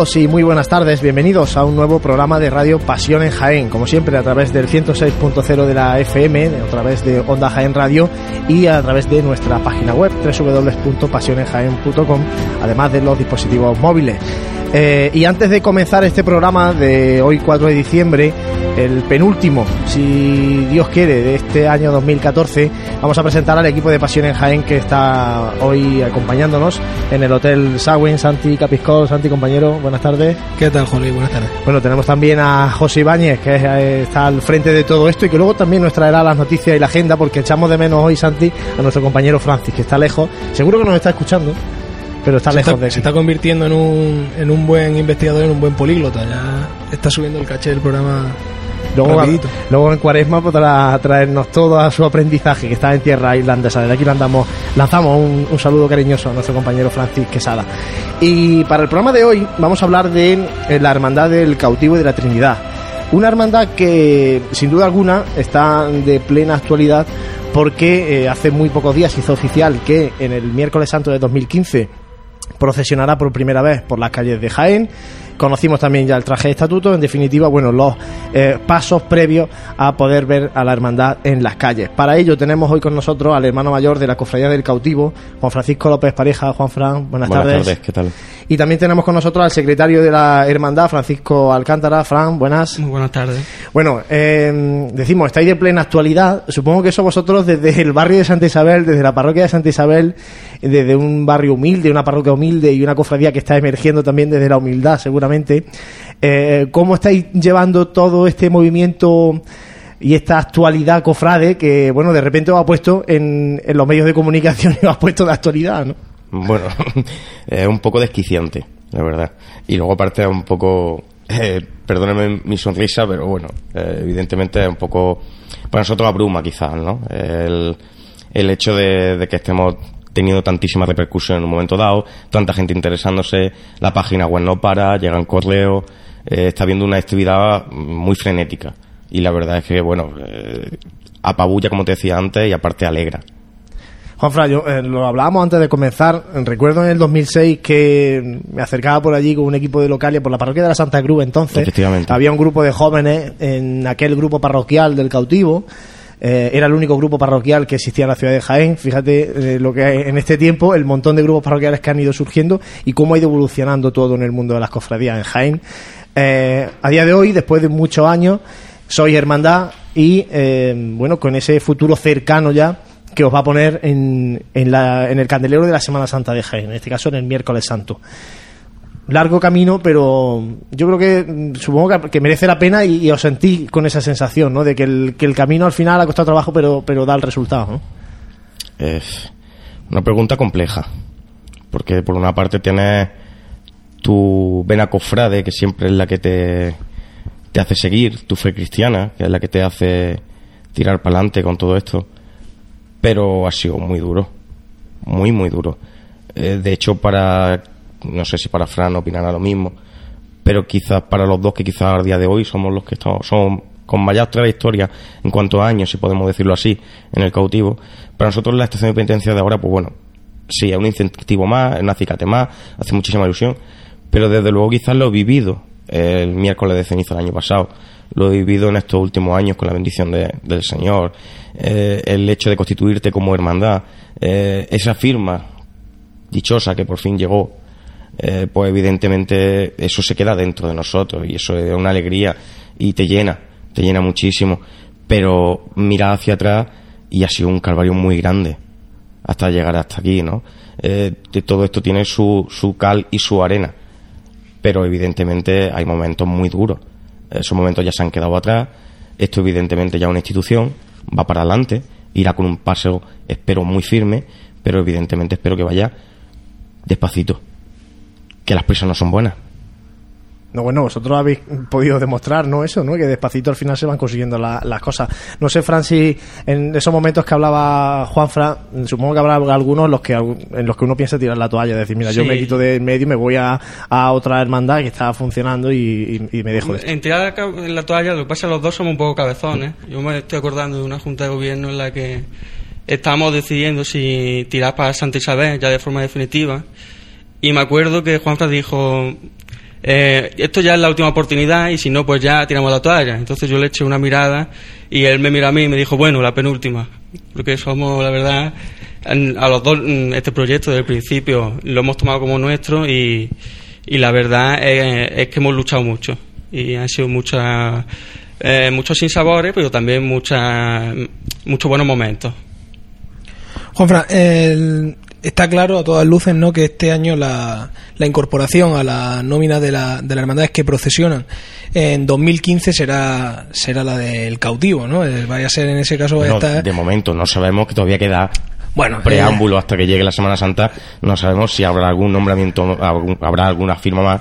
Y muy buenas tardes, bienvenidos a un nuevo programa de Radio Pasión en Jaén, como siempre a través del 106.0 de la FM, a través de Onda Jaén Radio y a través de nuestra página web www.pasionenjaen.com, además de los dispositivos móviles. Eh, y antes de comenzar este programa de hoy 4 de diciembre, el penúltimo, si Dios quiere, de este año 2014, vamos a presentar al equipo de Pasión en Jaén que está hoy acompañándonos en el Hotel Sawin, Santi Capiscol, Santi compañero, buenas tardes. ¿Qué tal, Jolly? Buenas tardes. Bueno, tenemos también a José Ibáñez, que eh, está al frente de todo esto y que luego también nos traerá las noticias y la agenda, porque echamos de menos hoy, Santi, a nuestro compañero Francis, que está lejos. Seguro que nos está escuchando pero está lejos de Se está convirtiendo en un, en un buen investigador, en un buen políglota. Ya está subiendo el caché del programa. Luego, luego en Cuaresma podrá traernos todo a su aprendizaje que está en tierra irlandesa. Desde aquí lanzamos, lanzamos un, un, saludo cariñoso a nuestro compañero Francis Quesada. Y para el programa de hoy vamos a hablar de eh, la Hermandad del Cautivo y de la Trinidad. Una hermandad que sin duda alguna está de plena actualidad porque eh, hace muy pocos días hizo oficial que en el miércoles santo de 2015 procesionará por primera vez por las calles de Jaén. Conocimos también ya el traje de estatuto, en definitiva, bueno, los eh, pasos previos a poder ver a la hermandad en las calles. Para ello tenemos hoy con nosotros al hermano mayor de la Cofradía del Cautivo, Juan Francisco López Pareja. Juan Fran, buenas, buenas tardes. tardes. ¿qué tal? Y también tenemos con nosotros al secretario de la hermandad, Francisco Alcántara. Fran, buenas. Muy buenas tardes. Bueno, eh, decimos, estáis de plena actualidad. Supongo que eso vosotros desde el barrio de Santa Isabel, desde la parroquia de Santa Isabel, desde un barrio humilde, una parroquia humilde y una cofradía que está emergiendo también desde la humildad, seguramente. Eh, ¿Cómo estáis llevando todo este movimiento y esta actualidad cofrade que, bueno, de repente os ha puesto en, los medios de comunicación y os ha puesto de actualidad, ¿no? Bueno, es un poco desquiciante, la verdad. Y luego aparte es un poco, eh, perdónenme mi sonrisa, pero bueno, eh, evidentemente es un poco, para nosotros abruma quizás, ¿no? El, hecho de, que estemos teniendo tantísima repercusión en un momento dado, tanta gente interesándose, la página web no para, llegan correos, eh, está habiendo una actividad muy frenética. Y la verdad es que, bueno, eh, apabulla, como te decía antes, y aparte alegra. Juanfra, yo eh, lo hablábamos antes de comenzar. Recuerdo en el 2006 que me acercaba por allí con un equipo de Localia por la parroquia de la Santa Cruz. Entonces, había un grupo de jóvenes en aquel grupo parroquial del cautivo. Eh, era el único grupo parroquial que existía en la ciudad de Jaén. Fíjate eh, lo que hay en este tiempo, el montón de grupos parroquiales que han ido surgiendo y cómo ha ido evolucionando todo en el mundo de las cofradías en Jaén. Eh, a día de hoy, después de muchos años, soy hermandad y, bueno, con ese futuro cercano ya que os va a poner en, en, la, en, el candelero de la Semana Santa de Jaén, en este caso en el miércoles santo. Largo camino, pero yo creo que supongo que, merece la pena y, os sentí con esa sensación, ¿no? De que el, que el camino al final ha costado trabajo, pero, pero da el resultado. Es una pregunta compleja, porque por una parte tienes tu vena cofrade, que siempre es la que te, te hace seguir, tu fe cristiana, que es la que te hace tirar para adelante con todo esto pero ha sido muy duro, muy, muy duro. Eh, de hecho, para, no sé si para Fran opinará lo mismo, pero quizás para los dos que quizás al día de hoy somos los que estamos, somos con mayor trayectoria en cuanto a años, si podemos decirlo así, en el cautivo, para nosotros la estación de penitencia de ahora, pues bueno, sí, es un incentivo más, es un acicate más, hace muchísima ilusión, pero desde luego quizás lo he vivido el miércoles de ceniza del año pasado, lo he vivido en estos últimos años con la bendición de, del Señor, eh, el hecho de constituirte como hermandad, eh, esa firma dichosa que por fin llegó, eh, pues evidentemente eso se queda dentro de nosotros y eso es una alegría y te llena, te llena muchísimo, pero mira hacia atrás y ha sido un calvario muy grande hasta llegar hasta aquí, ¿no? Eh, todo esto tiene su, su cal y su arena, pero evidentemente hay momentos muy duros esos momentos ya se han quedado atrás. Esto, evidentemente, ya es una institución, va para adelante, irá con un paso, espero, muy firme, pero evidentemente espero que vaya despacito. Que las prisas no son buenas. No, bueno, vosotros habéis podido demostrar, ¿no? Eso, ¿no? Que despacito al final se van consiguiendo la, las cosas. No sé, Fran, si en esos momentos que hablaba Juan Fran, supongo que habrá algunos en los que, en los que uno piensa tirar la toalla, decir, mira, sí. yo me quito de medio y me voy a, a otra hermandad que está funcionando y, y, y me dejo de esto. En tirar la toalla, lo que pasa es que los dos somos un poco cabezones. Yo me estoy acordando de una junta de gobierno en la que estábamos decidiendo si tirar para Santa Isabel ya de forma definitiva. Y me acuerdo que Juan Fran dijo, eh, esto ya es la última oportunidad y si no, pues ya tiramos la toalla. Entonces yo le eché una mirada y él me miró a mí y me dijo, bueno, la penúltima. Porque somos, la verdad, a los dos, este proyecto desde el principio lo hemos tomado como nuestro y, y la verdad es, que hemos luchado mucho y han sido muchas, eh, muchos sinsabores, pero también muchos buenos momentos. Juanfran, el, está claro a todas luces ¿no? que este año la, la incorporación a la nómina de, la, de las hermandades que procesionan en 2015 será será la del cautivo, ¿no? Eh, vaya a ser en ese caso. De momento no sabemos que todavía queda bueno, preámbulo hasta que llegue la Semana Santa. No sabemos si habrá algún nombramiento, habrá alguna firma más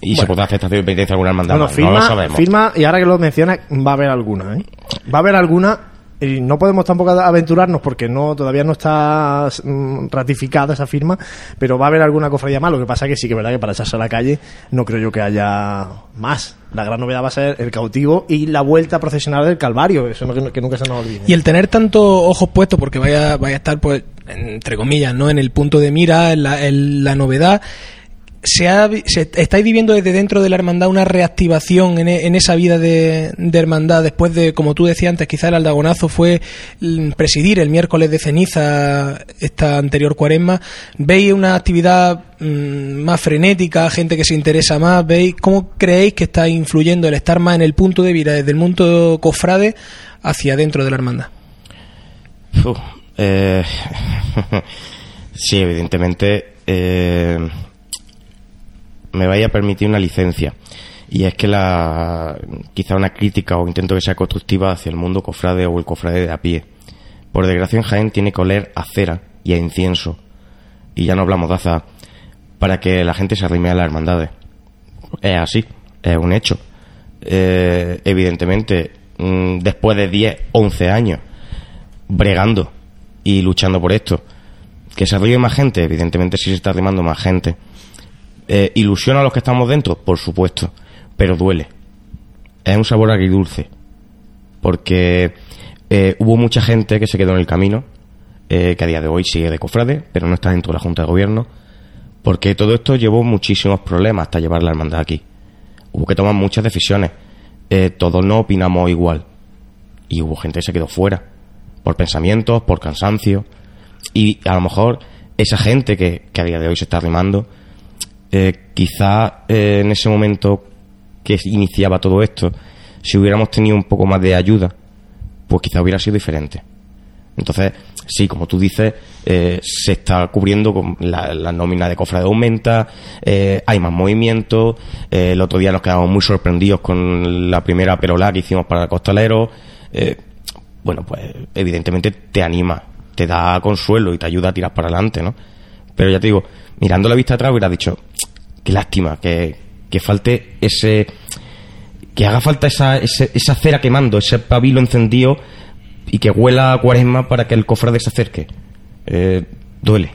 y se podrá hacer esta de alguna hermandad. no lo sabemos. Firma, y ahora que lo menciona, va a haber alguna. ¿eh? Va a haber alguna y no podemos tampoco aventurarnos porque no todavía no está mm, ratificada esa firma, pero va a haber alguna cofradía más. Lo que pasa que sí que es verdad que para echarse a la calle no creo yo que haya más. La gran novedad va a ser el cautivo y la vuelta procesional del Calvario, eso que, nunca se nos olvide. Y el tener tantos ojos puestos, porque vaya, vaya a estar, pues, entre comillas, no en el punto de mira, en la, en la novedad se, ha, estáis viviendo desde dentro de la hermandad una reactivación en, e, esa vida de, hermandad después de, como tú decías antes, quizá el aldagonazo fue presidir el miércoles de ceniza esta anterior cuaresma. ¿Veis una actividad mm, más frenética, gente que se interesa más? ¿Veis cómo creéis que está influyendo el estar más en el punto de vida desde el mundo cofrade hacia dentro de la hermandad? Eh, sí, evidentemente. Eh me vaya a permitir una licencia. Y es que la, quizá una crítica o intento que sea constructiva hacia el mundo cofrade o el cofrade de a pie. Por desgracia en Jaén tiene que oler a cera y a incienso. Y ya no hablamos de aza para que la gente se arrime a las hermandades. Es así, es un hecho. Eh, evidentemente, mm, después de 10, 11 años bregando y luchando por esto, que se arrime más gente, evidentemente sí se está arrimando más gente eh, ¿Ilusiona a los que estamos dentro? Por supuesto, pero duele. Es un sabor agridulce. Porque eh, hubo mucha gente que se quedó en el camino, eh, que a día de hoy sigue de cofrade, pero no está dentro de la Junta de Gobierno, porque todo esto llevó muchísimos problemas hasta llevar la hermandad aquí. Hubo que tomar muchas decisiones. todos no opinamos igual. Y hubo gente que se quedó fuera, por pensamientos, por cansancio. Y a lo mejor esa gente que, que a día de hoy se está arrimando, eh, quizá eh, en ese momento que iniciaba todo esto, si hubiéramos tenido un poco más de ayuda, pues quizá hubiera sido diferente. Entonces, sí, como tú dices, eh, se está cubriendo con la, nómina de cofre de aumenta, hay más movimiento. el otro día nos quedamos muy sorprendidos con la primera perola que hicimos para el costalero. bueno, pues evidentemente te anima, te da consuelo y te ayuda a tirar para adelante, ¿no? Pero ya te digo, mirando la vista atrás hubiera dicho, qué lástima, que, falte ese, que haga falta esa, esa cera quemando, ese pabilo encendido y que huela a cuaresma para que el cofrade se acerque. Eh, duele.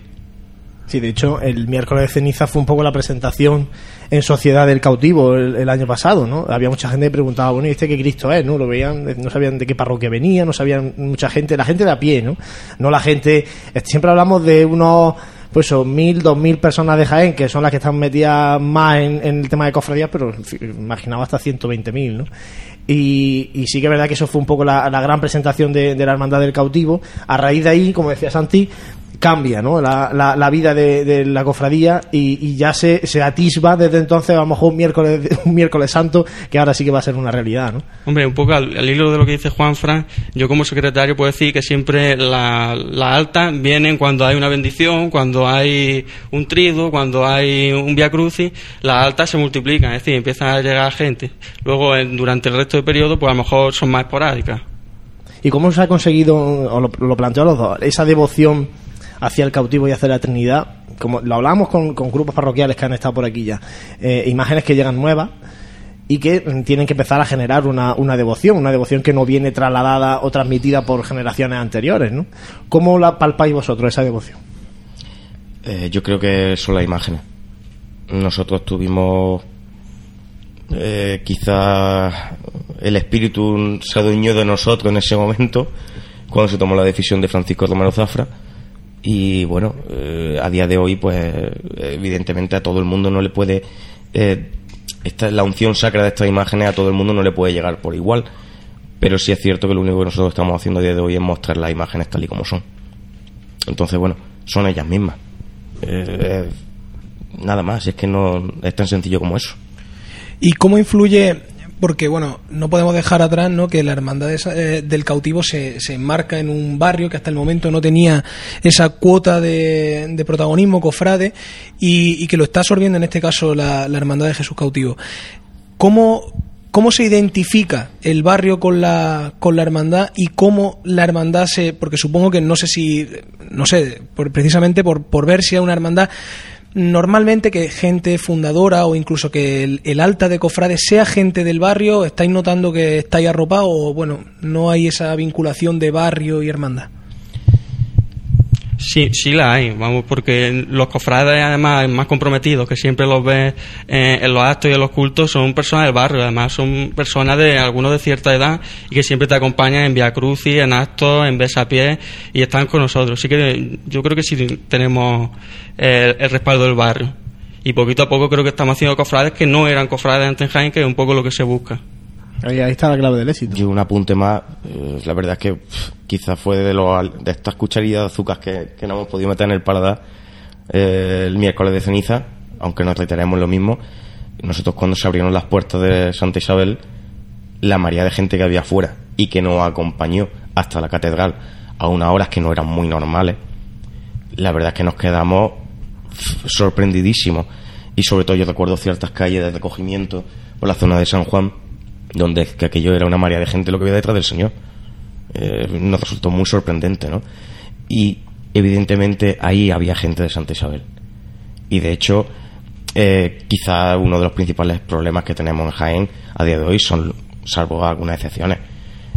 Sí, de hecho, el miércoles de ceniza fue un poco la presentación en Sociedad del Cautivo el, año pasado, ¿no? Había mucha gente que preguntaba, bueno, ¿y este qué Cristo es? ¿No? Lo veían, no sabían de qué parroquia venía, no sabían mucha gente, la gente de a pie, ¿no? No la gente, siempre hablamos de unos pues son mil, dos mil personas de Jaén, que son las que están metidas más en, el tema de cofradías, pero imaginaba hasta 120.000, ¿no? Y, sí que es verdad que eso fue un poco la, gran presentación de, de, la Hermandad del Cautivo. A raíz de ahí, como decía Santi, cambia ¿no? la, la, vida de, la cofradía y, ya se, se, atisba desde entonces a lo mejor un miércoles, un miércoles santo que ahora sí que va a ser una realidad. ¿no? Hombre, un poco al, hilo de lo que dice Juan Fran, yo como secretario puedo decir que siempre la, la alta vienen cuando hay una bendición, cuando hay un trido, cuando hay un via crucis, las altas se multiplican, es decir, empiezan a llegar gente. Luego, durante el resto del periodo, pues a lo mejor son más esporádicas. ¿Y cómo se ha conseguido, o lo, lo planteo a los dos, esa devoción hacia el cautivo y hacia la Trinidad, como lo hablamos con, grupos parroquiales que han estado por aquí ya, eh, imágenes que llegan nuevas y que tienen que empezar a generar una, devoción, una devoción que no viene trasladada o transmitida por generaciones anteriores. ¿no? ¿Cómo la palpáis vosotros esa devoción? Eh, yo creo que son las imágenes. Nosotros tuvimos eh, quizá el espíritu se adueñó de nosotros en ese momento cuando se tomó la decisión de Francisco Romero Zafra y bueno, eh, a día de hoy, pues evidentemente a todo el mundo no le puede eh, esta, la unción sacra de estas imágenes a todo el mundo no le puede llegar por igual. Pero sí es cierto que lo único que nosotros estamos haciendo a día de hoy es mostrar las imágenes tal y como son. Entonces, bueno, son ellas mismas. Eh, nada más, es que no es tan sencillo como eso. ¿Y cómo influye porque bueno, no podemos dejar atrás ¿no? que la hermandad eh, del cautivo se, se, enmarca en un barrio que hasta el momento no tenía esa cuota de, protagonismo cofrade y, que lo está absorbiendo en este caso la, hermandad de Jesús cautivo. ¿Cómo, ¿Cómo se identifica el barrio con la, con la hermandad y cómo la hermandad se... Porque supongo que no sé si... No sé, precisamente por, por ver si es una hermandad normalmente que gente fundadora o incluso que el, alta de cofrades sea gente del barrio, estáis notando que estáis arropados o bueno, no hay esa vinculación de barrio y hermandad. Sí, sí la hay, vamos, porque los cofrades además más comprometidos, que siempre los ves eh, en los actos y en los cultos, son personas del barrio, además son personas de algunos de cierta edad y que siempre te acompañan en Via Crucis, en actos, en besapiés y están con nosotros. Así que yo creo que sí tenemos el, el respaldo del barrio. Y poquito a poco creo que estamos haciendo cofrades que no eran cofrades en Jaén, que es un poco lo que se busca. Ahí, está la clave del éxito. Y un apunte más, eh, la verdad es que quizás fue de, de estas cucharillas de azúcar que, no hemos podido meter en el paladar eh, el miércoles de ceniza, aunque nos reiteremos lo mismo. Nosotros cuando se abrieron las puertas de Santa Isabel, la maría de gente que había afuera y que nos acompañó hasta la catedral a unas horas que no eran muy normales, la verdad es que nos quedamos sorprendidísimos. Y sobre todo yo recuerdo ciertas calles de recogimiento por la zona de San Juan donde que aquello era una maría de gente lo que había detrás del Señor. Eh, nos resultó muy sorprendente, ¿no? Y evidentemente ahí había gente de Santa Isabel. Y de hecho, eh, quizá uno de los principales problemas que tenemos en Jaén a día de hoy son, salvo algunas excepciones,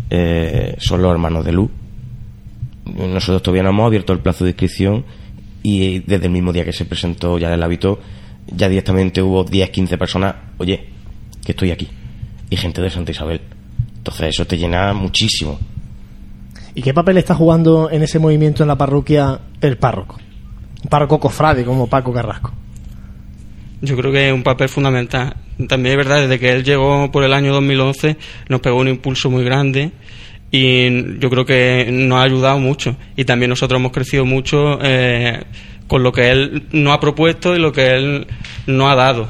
eh, son los hermanos de luz. Nosotros todavía no hemos abierto el plazo de inscripción y desde el mismo día que se presentó ya el hábito, ya directamente hubo 10, 15 personas, oye, que estoy aquí y gente de Santa Isabel. Entonces eso te llena muchísimo. ¿Y qué papel está jugando en ese movimiento en la parroquia el párroco? Un párroco cofrade como Paco Carrasco. Yo creo que es un papel fundamental. También es verdad, desde que él llegó por el año 2011 nos pegó un impulso muy grande y yo creo que nos ha ayudado mucho. Y también nosotros hemos crecido mucho eh, con lo que él nos ha propuesto y lo que él nos ha dado.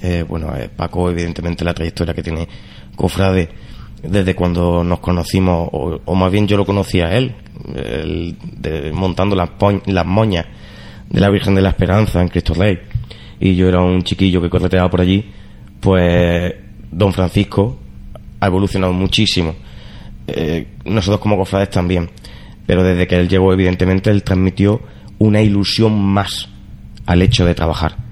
Eh, bueno, eh, Paco, evidentemente, la trayectoria que tiene Cofrade desde cuando nos conocimos, o, más bien yo lo conocía a él, montando las, las moñas de la Virgen de la Esperanza en Cristo Rey, y yo era un chiquillo que correteaba por allí, pues Don Francisco ha evolucionado muchísimo. Eh, nosotros como cofrades también, pero desde que él llegó, evidentemente, él transmitió una ilusión más al hecho de trabajar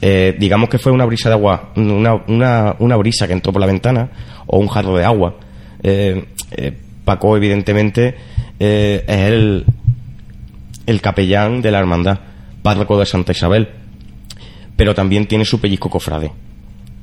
eh, digamos que fue una brisa de agua, una, una, una, brisa que entró por la ventana o un jarro de agua. Eh, eh, Paco, evidentemente, es el, el capellán de la hermandad, párroco de Santa Isabel, pero también tiene su pellizco cofrade.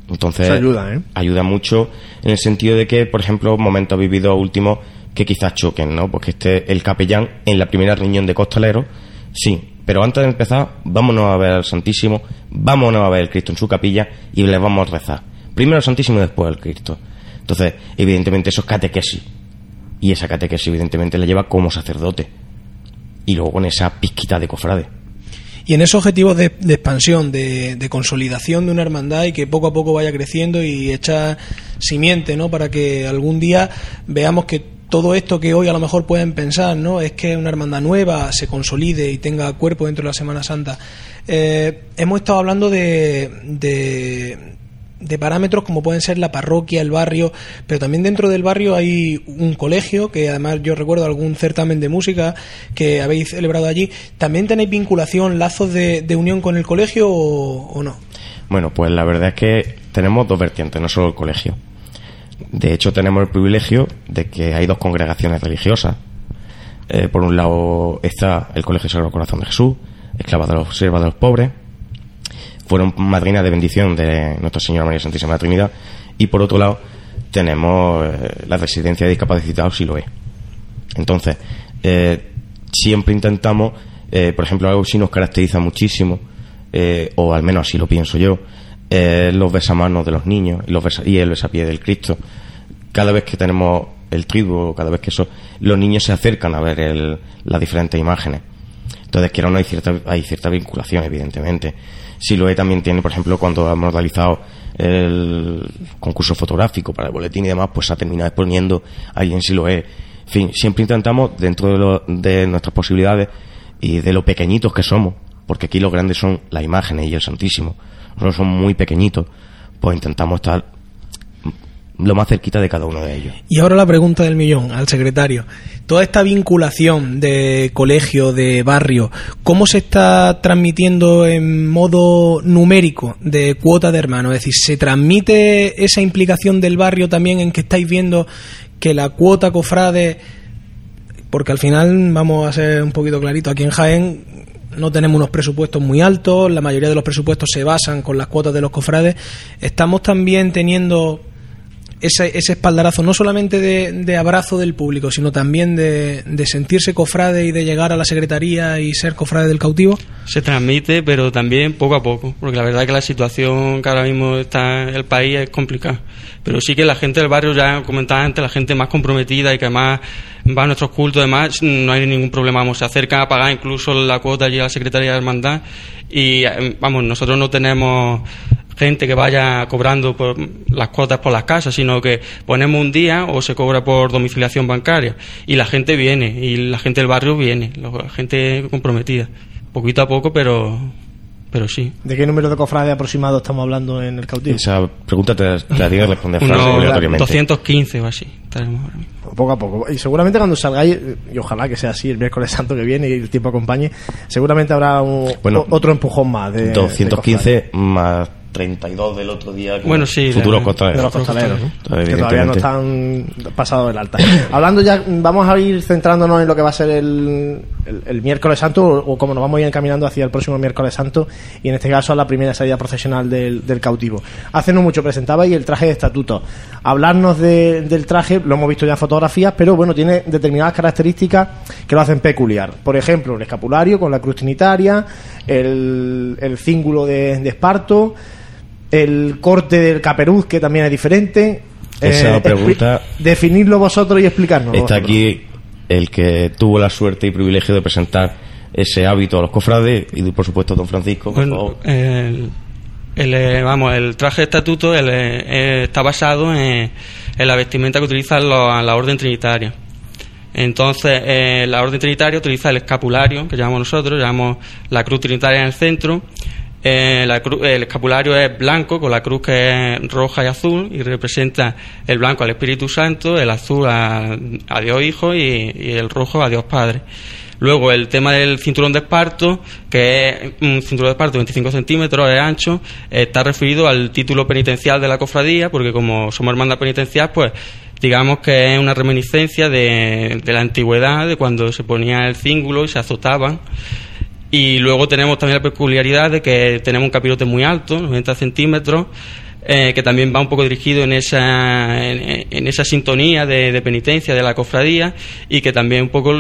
Entonces, ayuda, ayuda mucho en el sentido de que, por ejemplo, momentos vividos últimos que quizás choquen, ¿no? Porque este, el capellán en la primera reunión de costaleros, sí, pero antes de empezar, vámonos a ver al Santísimo, vámonos a ver el Cristo en su capilla y le vamos a rezar. Primero al Santísimo y después al Cristo. Entonces, evidentemente eso es catequesis. Y esa catequesis evidentemente la lleva como sacerdote. Y luego con esa pizquita de cofrade. Y en esos objetivos de, expansión, de, de, consolidación de una hermandad y que poco a poco vaya creciendo y echa simiente, ¿no? Para que algún día veamos que todo esto que hoy a lo mejor pueden pensar, ¿no? Es que una hermandad nueva se consolide y tenga cuerpo dentro de la Semana Santa. Eh, hemos estado hablando de, de, parámetros como pueden ser la parroquia, el barrio, pero también dentro del barrio hay un colegio, que además yo recuerdo algún certamen de música que habéis celebrado allí. ¿También tenéis vinculación, lazos de, unión con el colegio o no? Bueno, pues la verdad es que tenemos dos vertientes, no solo el colegio. De hecho, tenemos el privilegio de que hay dos congregaciones religiosas. Eh, por un lado está el Colegio Sagrado Corazón de Jesús, Esclava de los Siervos de los Pobres. Fueron madrinas de bendición de Nuestra Señora María Santísima Trinidad. Y por otro lado, tenemos eh, la residencia de discapacitados es Entonces, eh, siempre intentamos, por ejemplo, algo que sí nos caracteriza muchísimo, o al menos así lo pienso yo, eh, los besamanos de los niños y, los y el besapié del Cristo. Cada vez que tenemos el triduo, cada vez que eso, los niños se acercan a ver el, las diferentes imágenes. Entonces, quiero no hay cierta, hay cierta vinculación, evidentemente. Siloé también tiene, por ejemplo, cuando hemos realizado el concurso fotográfico para el boletín y demás, pues ha terminado exponiendo ahí en Siloé. En fin, siempre intentamos, dentro de, de nuestras posibilidades y de lo pequeñitos que somos, porque aquí los grandes son las imágenes y el Santísimo, nosotros somos muy pequeñitos, pues intentamos estar lo más cerquita de cada uno de ellos. Y ahora la pregunta del millón al secretario. Toda esta vinculación de colegio, de barrio, ¿cómo se está transmitiendo en modo numérico de cuota de hermanos? Es decir, ¿se transmite esa implicación del barrio también en que estáis viendo que la cuota cofrade, porque al final, vamos a ser un poquito clarito, aquí en Jaén no tenemos unos presupuestos muy altos, la mayoría de los presupuestos se basan con las cuotas de los cofrades, estamos también teniendo ese, ese espaldarazo, no solamente de, abrazo del público, sino también de, sentirse cofrade y de llegar a la secretaría y ser cofrade del cautivo? Se transmite, pero también poco a poco, porque la verdad es que la situación que ahora mismo está en el país es complicada. Pero sí que la gente del barrio, ya comentaba antes, la gente más comprometida y que además va a nuestros cultos, además no hay ningún problema, vamos, se acerca a pagar incluso la cuota allí a la Secretaría de Hermandad y vamos, nosotros no tenemos gente que vaya cobrando por las cuotas por las casas, sino que ponemos un día o se cobra por domiciliación bancaria y la gente viene y la gente del barrio viene, la gente comprometida, poquito a poco, pero pero sí. ¿De qué número de cofrades aproximado estamos hablando en el cautivo? Esa pregunta te, la tienes que responder obligatoriamente. 215 o así. Poco a poco. Y seguramente cuando salgáis, y ojalá que sea así el miércoles santo que viene y el tiempo acompañe, seguramente habrá un, otro empujón más. De, 215 más 32 del otro día. Bueno, sí. Futuros costaleros. De los costaleros, que todavía no están pasados del alta. Hablando ya, vamos a ir centrándonos en lo que va a ser el, el, miércoles santo, o, como nos vamos a ir encaminando hacia el próximo miércoles santo, y en este caso a la primera salida profesional del, del cautivo. Hace no mucho presentaba y el traje de estatuto. Hablarnos del traje, lo hemos visto ya en fotografías, pero bueno, tiene determinadas características que lo hacen peculiar. Por ejemplo, el escapulario con la cruz trinitaria, el, el cíngulo de, de esparto, el corte del caperuz, que también es diferente. Esa eh, pregunta. Definirlo vosotros y explicarnos. Está aquí el que tuvo la suerte y privilegio de presentar ese hábito a los cofrades y por supuesto don Francisco. el, eh, vamos, el traje de estatuto eh, está basado en, la vestimenta que utiliza la, orden trinitaria. Entonces, la orden trinitaria utiliza el escapulario, que llamamos nosotros, llamamos la cruz trinitaria en el centro, eh, el escapulario es blanco con la cruz que es roja y azul y representa el blanco al Espíritu Santo, el azul a, Dios Hijo y, el rojo a Dios Padre. Luego el tema del cinturón de esparto, que es un cinturón de esparto de 25 centímetros de ancho, está referido al título penitencial de la cofradía, porque como somos hermandad penitencial, pues digamos que es una reminiscencia de la antigüedad, de cuando se ponía el cíngulo y se azotaban. Y luego tenemos también la peculiaridad de que tenemos un capirote muy alto, 90 centímetros, eh, que también va un poco dirigido en esa, en, esa sintonía de, penitencia de la cofradía y que también un poco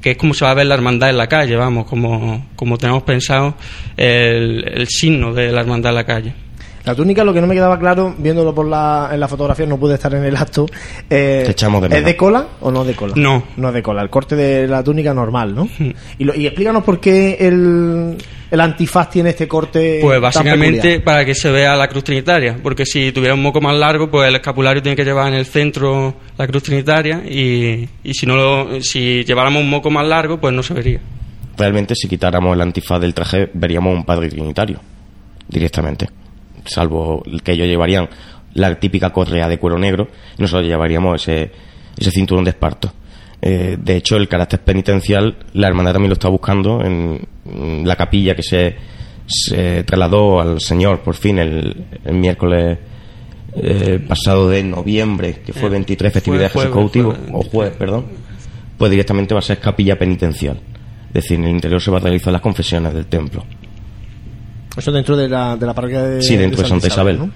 que es como se va a ver la hermandad en la calle, vamos, como, como tenemos pensado el, el signo de la hermandad en la calle. La túnica, lo que no me quedaba claro, viéndolo por la, en la fotografía, no pude estar en el acto. Eh, ¿Es de cola o no de cola? No. No es de cola, el corte de la túnica normal, ¿no? Hmm. Y, explícanos por qué el, el antifaz tiene este corte. Pues básicamente para que se vea la cruz trinitaria, porque si tuviera un moco más largo, pues el escapulario tiene que llevar en el centro la cruz trinitaria y, y si, no lo, si lleváramos un moco más largo, pues no se vería. Realmente, si quitáramos el antifaz del traje, veríamos un padre trinitario directamente salvo que ellos llevarían la típica correa de cuero negro, nosotros llevaríamos ese, ese cinturón de esparto. Eh, de hecho, el carácter penitencial, la hermandad también lo está buscando en, la capilla que se, se, trasladó al Señor por fin el, el miércoles eh, pasado de noviembre, que fue 23 eh, festividad de Jesús cautivo, o jueves, perdón, pues directamente va a ser capilla penitencial. Es decir, en el interior se va a realizar las confesiones del templo. Eso dentro de la, de la parroquia de, sí, dentro de Santa, Isabel.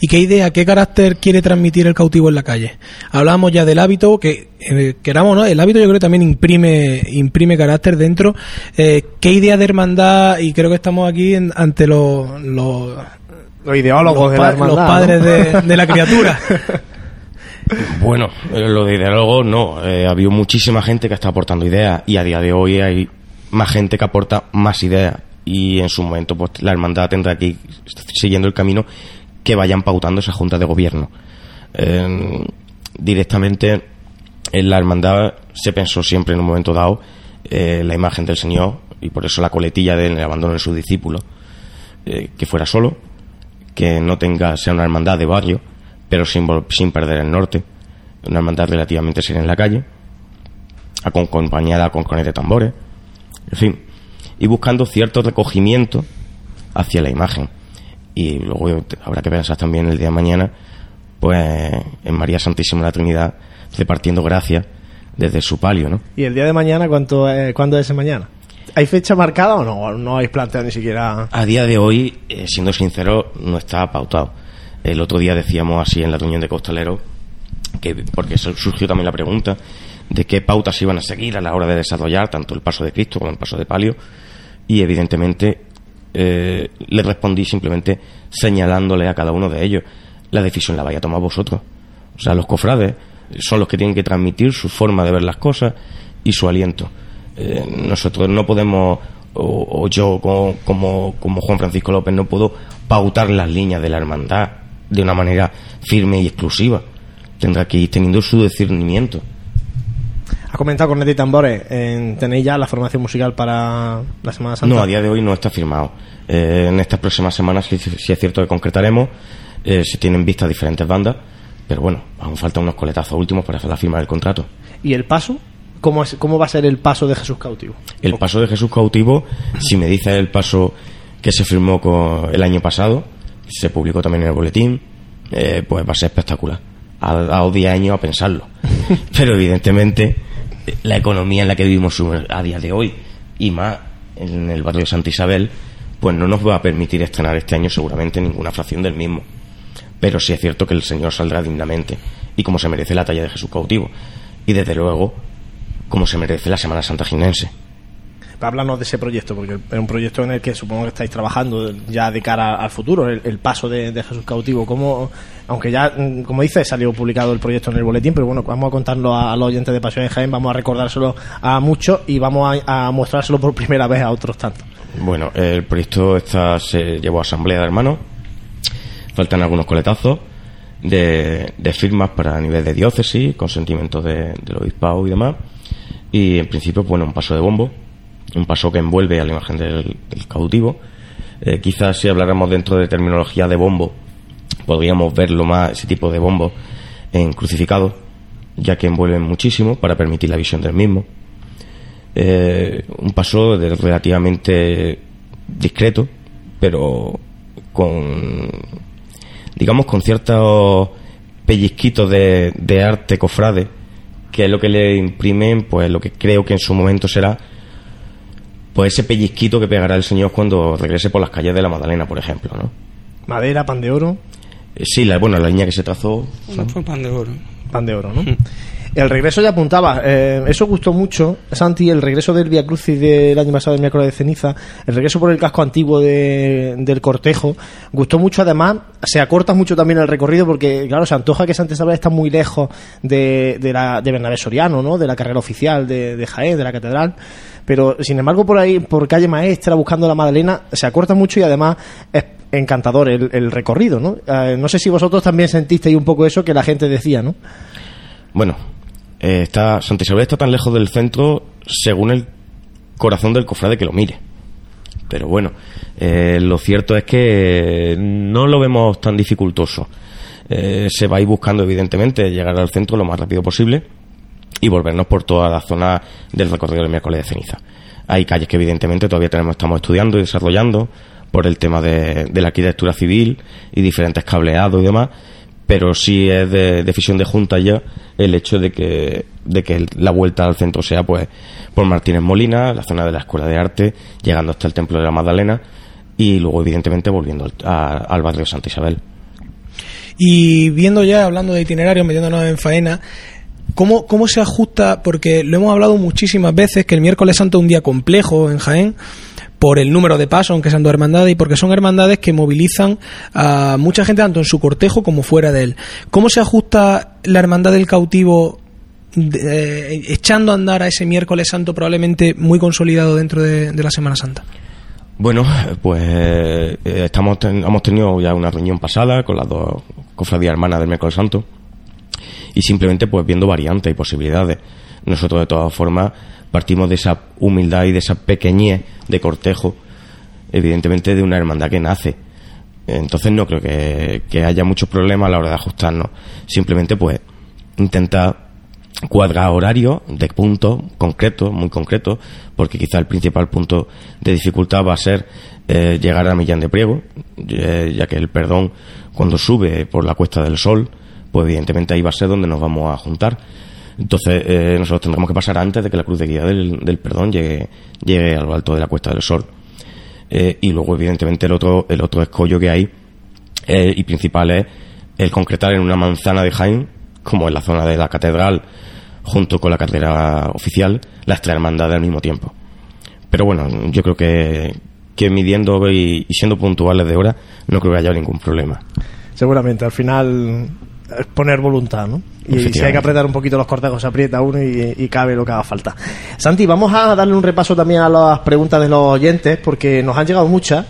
¿Y qué idea, qué carácter quiere transmitir el cautivo en la calle? Hablábamos ya del hábito, que eh, queramos, ¿no? El hábito yo creo que también imprime, imprime carácter dentro. Eh, ¿Qué idea de hermandad, y creo que estamos aquí ante los, Los ideólogos de la hermandad, Los padres de, la criatura. bueno, eh, lo de ideólogos no. Eh, ha habido muchísima gente que está aportando ideas y a día de hoy hay más gente que aporta más ideas y en su momento pues la hermandad tendrá que ir siguiendo el camino que vayan pautando esa junta de gobierno. directamente en la hermandad se pensó siempre en un momento dado eh, la imagen del Señor y por eso la coletilla del abandono de su discípulo eh, que fuera solo, que no tenga sea una hermandad de barrio, pero sin, sin perder el norte, una hermandad relativamente seria en la calle, acompañada con cones de tambores, en fin, y buscando cierto recogimiento hacia la imagen. Y luego habrá que pensar también el día de mañana, pues en María Santísima la Trinidad, repartiendo gracias desde su palio, ¿no? ¿Y el día de mañana cuánto, cuándo es ese mañana? ¿Hay fecha marcada o no? ¿No habéis planteado ni siquiera...? A día de hoy, eh, siendo sincero, no está pautado. El otro día decíamos así en la reunión de Costalero, que, porque surgió también la pregunta de qué pautas iban a seguir a la hora de desarrollar tanto el paso de Cristo como el paso de Palio, y evidentemente eh, le respondí simplemente señalándole a cada uno de ellos la decisión la vaya a tomar vosotros. O sea, los cofrades son los que tienen que transmitir su forma de ver las cosas y su aliento. Eh, nosotros no podemos, o, yo como, como, Juan Francisco López, no puedo pautar las líneas de la hermandad de una manera firme y exclusiva. Tendrá que ir teniendo su discernimiento. Ha comentado con Neti Tambores, ¿tenéis ya la formación musical para la Semana Santa? No, a día de hoy no está firmado. Eh, en estas próximas semanas sí, es cierto que concretaremos, eh, se tienen vistas diferentes bandas, pero bueno, aún faltan unos coletazos últimos para hacer la firma del contrato. ¿Y el paso? ¿Cómo, es, ¿Cómo va a ser el paso de Jesús cautivo? El paso de Jesús cautivo, si me dice el paso que se firmó con el año pasado, se publicó también en el boletín, eh, pues va a ser espectacular. Ha dado 10 años a pensarlo. Pero evidentemente, la economía en la que vivimos a día de hoy, y más en el barrio de Santa Isabel, pues no nos va a permitir estrenar este año seguramente ninguna fracción del mismo pero sí es cierto que el Señor saldrá dignamente y como se merece la talla de Jesús cautivo y desde luego como se merece la Semana Santa Ginense. Háblanos de ese proyecto, porque es un proyecto en el que supongo que estáis trabajando ya de cara al futuro, el, paso de, Jesús cautivo. ¿Cómo, aunque ya, mm, como dice, salió publicado el proyecto en el boletín, pero bueno, vamos a contarlo a, los oyentes de Pasión de Jaén, vamos a recordárselo a muchos y vamos a, mostrárselo por primera vez a otros tantos. Bueno, el proyecto está, se llevó a asamblea de hermanos Faltan algunos coletazos de, firmas para nivel de diócesis, consentimiento de, del obispado y demás. Y en principio, bueno, un paso de bombo, un paso que envuelve a la imagen del, cautivo. Eh, quizás si habláramos dentro de terminología de bombo, podríamos verlo más, ese tipo de bombo, en crucificado, ya que envuelven muchísimo para permitir la visión del mismo. Eh, un paso de relativamente discreto, pero con digamos, con ciertos pellizquitos de, de arte cofrade, que es lo que le imprimen, pues lo que creo que en su momento será, pues ese pellizquito que pegará el Señor cuando regrese por las calles de la Magdalena, por ejemplo, ¿no? Madera, pan de oro. Eh, sí, la, bueno, la línea que se trazó. fue pan de oro. Pan de oro, ¿no? El regreso ya apuntaba, eh, eso gustó mucho, Santi, el regreso del Via Crucis del año pasado, el miércoles de ceniza, el regreso por el casco antiguo del cortejo, gustó mucho además, se acorta mucho también el recorrido porque, claro, se antoja que Isabel está muy lejos de, de, la, de Bernabé Soriano, ¿no? de la carrera oficial de, de Jaén, de la catedral, pero sin embargo por ahí, por calle maestra, buscando la Madalena, se acorta mucho y además es encantador el, recorrido, ¿no? Eh, no sé si vosotros también sentisteis un poco eso que la gente decía, ¿no? Bueno, eh, está, Santa Isabel está tan lejos del centro según el corazón del cofrade que lo mire. Pero bueno, eh, lo cierto es que no lo vemos tan dificultoso. Eh, se va a ir buscando, evidentemente, llegar al centro lo más rápido posible y volvernos por toda la zona del recorrido del miércoles de ceniza. Hay calles que, evidentemente, todavía tenemos, estamos estudiando y desarrollando por el tema de, de la arquitectura civil y diferentes cableados y demás pero sí es de decisión de junta ya el hecho de que, de que la vuelta al centro sea pues por Martínez Molina, la zona de la Escuela de Arte, llegando hasta el Templo de la Magdalena y luego evidentemente volviendo al, al barrio Santa Isabel. Y viendo ya, hablando de itinerario, metiéndonos en faena, ¿cómo, ¿cómo se ajusta? Porque lo hemos hablado muchísimas veces, que el miércoles santo es un día complejo en Jaén, por el número de pasos, aunque sean dos hermandades, y porque son hermandades que movilizan a mucha gente tanto en su cortejo como fuera de él. ¿Cómo se ajusta la hermandad del cautivo eh, echando a andar a ese miércoles santo probablemente muy consolidado dentro de, la Semana Santa? Bueno, pues eh, estamos hemos tenido ya una reunión pasada con las dos cofradías hermanas del miércoles santo y simplemente pues viendo variantes y posibilidades. Nosotros de todas formas partimos de esa humildad y de esa pequeñez de cortejo, evidentemente de una hermandad que nace. Entonces no creo que, que haya muchos problemas a la hora de ajustarnos. Simplemente pues intentar cuadrar horario de puntos concretos, muy concretos, porque quizá el principal punto de dificultad va a ser eh, llegar a Millán de Priego, eh, ya que el perdón cuando sube por la Cuesta del Sol, pues evidentemente ahí va a ser donde nos vamos a juntar. Entonces eh, nosotros tendremos que pasar antes de que la cruz de guía del, perdón llegue, llegue a lo alto de la Cuesta del Sol. y luego evidentemente el otro, el otro escollo que hay y principal es el concretar en una manzana de Jaén, como en la zona de la catedral, junto con la carrera oficial, las tres hermandades al mismo tiempo. Pero bueno, yo creo que, que midiendo y, siendo puntuales de hora, no creo que haya ningún problema. Seguramente, al final poner voluntad, ¿no? Y si hay que apretar un poquito los cortejos, se aprieta uno y, y, cabe lo que haga falta. Santi, vamos a darle un repaso también a las preguntas de los oyentes, porque nos han llegado muchas.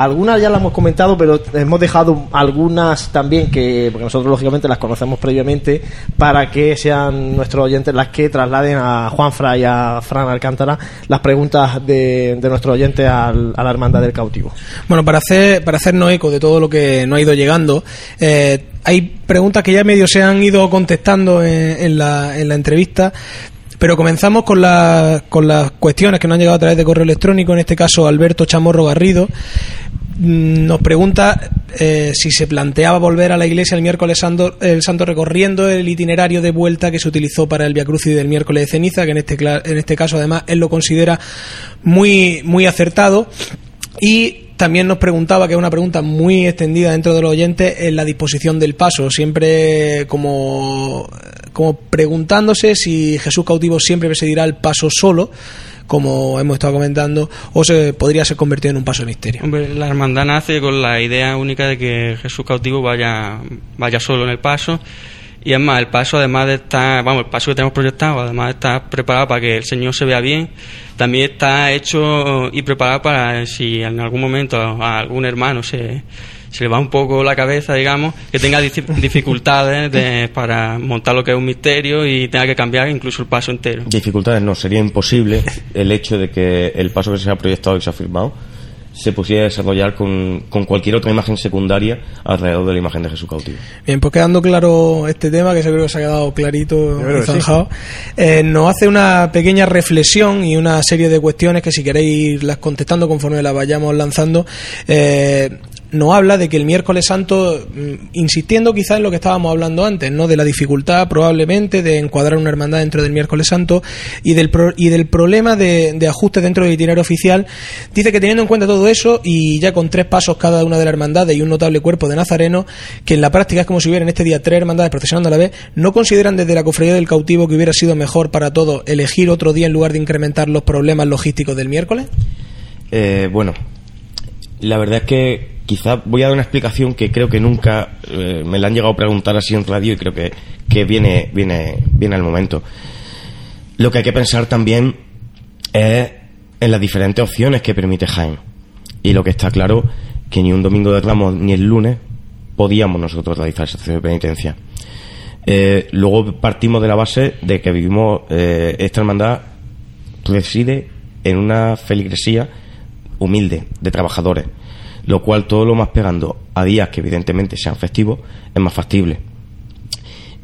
Algunas ya las hemos comentado, pero hemos dejado algunas también que, porque nosotros lógicamente las conocemos previamente, para que sean nuestros oyentes las que trasladen a Juan Fra y a Fran Alcántara las preguntas de, de nuestros oyentes a la Hermandad del Cautivo. Bueno, para, hacer, para hacernos eco de todo lo que nos ha ido llegando, eh, hay preguntas que ya medio se han ido contestando en, la, en la entrevista, pero comenzamos con, con las cuestiones que nos han llegado a través de correo electrónico, en este caso Alberto Chamorro Garrido, nos pregunta eh, si se planteaba volver a la iglesia el miércoles santo, el santo recorriendo el itinerario de vuelta que se utilizó para el Via Crucis del miércoles de ceniza, que en este, en este caso además él lo considera muy, muy acertado. Y también nos preguntaba, que es una pregunta muy extendida dentro de los oyentes, en la disposición del paso, siempre como, como preguntándose si Jesús cautivo siempre presidirá el paso solo como hemos estado comentando, o se podría ser convertido en un paso de misterio. la hermandad nace con la idea única de que Jesús cautivo vaya, vaya solo en el paso. Y es más, el paso, además de estar, vamos, el paso que tenemos proyectado, además de estar preparado para que el Señor se vea bien, también está hecho y preparado para si en algún momento algún hermano se, se le va un poco la cabeza, digamos, que tenga dificultades para montar lo que es un misterio y tenga que cambiar incluso el paso entero. Dificultades no, sería imposible el hecho de que el paso que se ha proyectado y se ha firmado se pusiera a desarrollar con, cualquier otra imagen secundaria alrededor de la imagen de Jesús cautivo. Bien, pues quedando claro este tema, que seguro que se ha quedado clarito y zanjado, eh, nos hace una pequeña reflexión y una serie de cuestiones que si queréis irlas contestando conforme las vayamos lanzando, eh, nos habla de que el miércoles santo, mm, insistiendo quizás en lo que estábamos hablando antes, ¿no? De la dificultad probablemente de encuadrar una hermandad dentro del miércoles santo y del, y del problema de, ajuste dentro del itinerario oficial, dice que teniendo en cuenta todo eso y ya con tres pasos cada una de las hermandades y un notable cuerpo de nazareno, que en la práctica es como si hubiera en este día tres hermandades procesionando a la vez, no consideran desde la cofradía del cautivo que hubiera sido mejor para todos elegir otro día en lugar de incrementar los problemas logísticos del miércoles? Eh, bueno, la verdad es que quizá voy a dar una explicación que creo que nunca eh, me la han llegado a preguntar así en radio y creo que, que viene, viene, viene al momento. Lo que hay que pensar también es en las diferentes opciones que permite Jaime. Y lo que está claro que ni un domingo de Ramos ni el lunes podíamos nosotros realizar esa acción de penitencia. Eh, luego partimos de la base de que vivimos, eh, esta hermandad reside en una feligresía humilde de trabajadores lo cual todo lo más pegando a días que evidentemente sean festivos es más factible.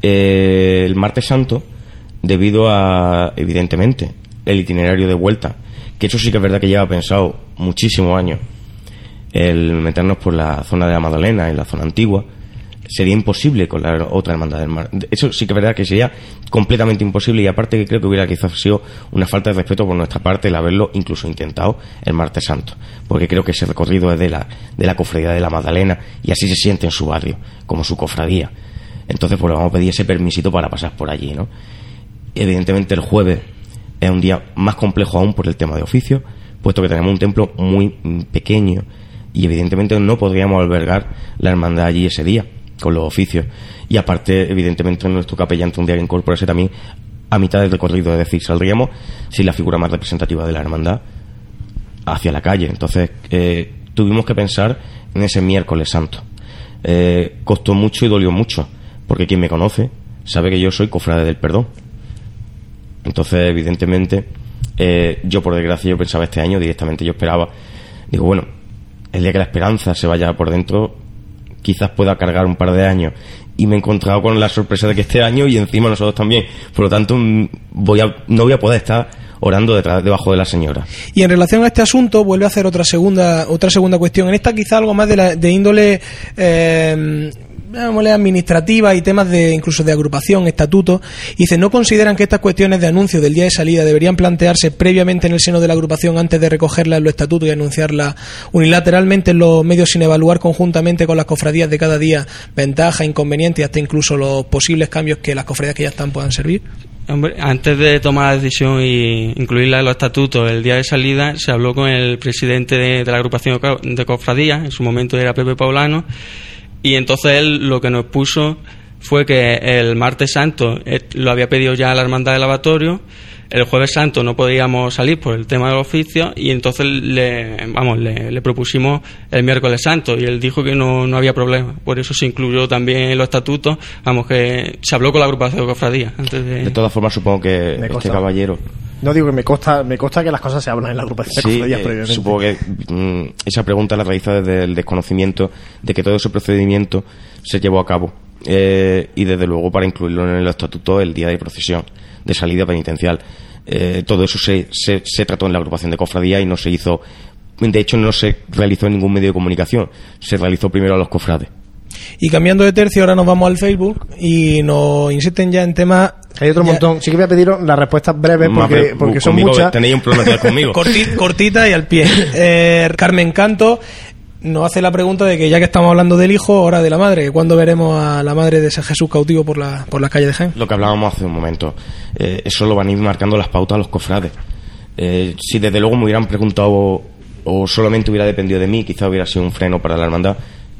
Eh, el martes santo, debido a, evidentemente, el itinerario de vuelta, que eso sí que es verdad que lleva pensado muchísimos años, el meternos por la zona de la Magdalena, en la zona antigua, sería imposible con la otra hermandad del mar. Eso sí que es verdad que sería completamente imposible y aparte que creo que hubiera quizás sido una falta de respeto por nuestra parte el haberlo incluso intentado el martes santo, porque creo que ese recorrido es de la, de la cofradía de la Magdalena y así se siente en su barrio, como su cofradía. Entonces pues le vamos a pedir ese permisito para pasar por allí, ¿no? Evidentemente el jueves es un día más complejo aún por el tema de oficio, puesto que tenemos un templo muy pequeño y evidentemente no podríamos albergar la hermandad allí ese día con los oficios. Y aparte, evidentemente, nuestro capellán tendría que incorporarse también a mitad del recorrido, es decir, saldríamos sin la figura más representativa de la hermandad hacia la calle. Entonces, eh, tuvimos que pensar en ese miércoles santo. Eh, costó mucho y dolió mucho, porque quien me conoce sabe que yo soy cofrade del perdón. Entonces, evidentemente, eh, yo por desgracia yo pensaba este año directamente, yo esperaba, digo, bueno, el día que la esperanza se vaya por dentro, quizás pueda cargar un par de años. Y me he encontrado con la sorpresa de que este año y encima nosotros también. Por lo tanto, mm, voy a, no voy a poder estar orando detrás, debajo de la señora. Y en relación a este asunto, vuelve a hacer otra segunda, otra segunda cuestión. En esta quizá algo más de, la, de índole eh, administrativa y temas de incluso de agrupación, estatuto, y dice, no consideran que estas cuestiones de anuncio del día de salida deberían plantearse previamente en el seno de la agrupación antes de recogerla en los estatutos y anunciarla unilateralmente en los medios sin evaluar conjuntamente con las cofradías de cada día ventajas, inconvenientes y hasta incluso los posibles cambios que las cofradías que ya están puedan servir? antes de tomar la decisión y incluirla en los estatutos el día de salida, se habló con el presidente de, de la agrupación de cofradías, en su momento era Pepe Paulano, y entonces él lo que nos puso fue que el martes santo eh, lo había pedido ya la hermandad del lavatorio, el jueves santo no podíamos salir por el tema del oficio y entonces le, vamos, le, propusimos el miércoles santo y él dijo que no, no, había problema. Por eso se incluyó también en los estatutos, vamos, que se habló con la agrupación de cofradías. Antes de... de todas formas, supongo que este caballero no digo que me consta, me consta que las cosas se hablan en la agrupación sí, eh, Supongo que mm, esa pregunta la realiza desde el desconocimiento de que todo ese procedimiento se llevó a cabo. Eh, y desde luego para incluirlo en el estatuto el día de procesión, de salida penitencial. Eh, todo eso se, se, se, trató en la agrupación de cofradía y no se hizo, de hecho no se realizó en ningún medio de comunicación, se realizó primero a los cofrades. Y cambiando de tercio, ahora nos vamos al Facebook y nos insisten ya en temas hay otro montón. Sí que voy a pediros las respuestas breves porque, porque son muchas. Tenéis un problema conmigo. cortita y al pie. Eh, Carmen Canto nos hace la pregunta de que ya que estamos hablando del hijo, ahora de la madre. ¿Cuándo veremos a la madre de ese Jesús cautivo por la, por las calles de Jaén? Lo que hablábamos hace un momento. Eh, eso lo van a ir marcando las pautas a los cofrades. Eh, si desde luego me hubieran preguntado o solamente hubiera dependido de mí, quizá hubiera sido un freno para la hermandad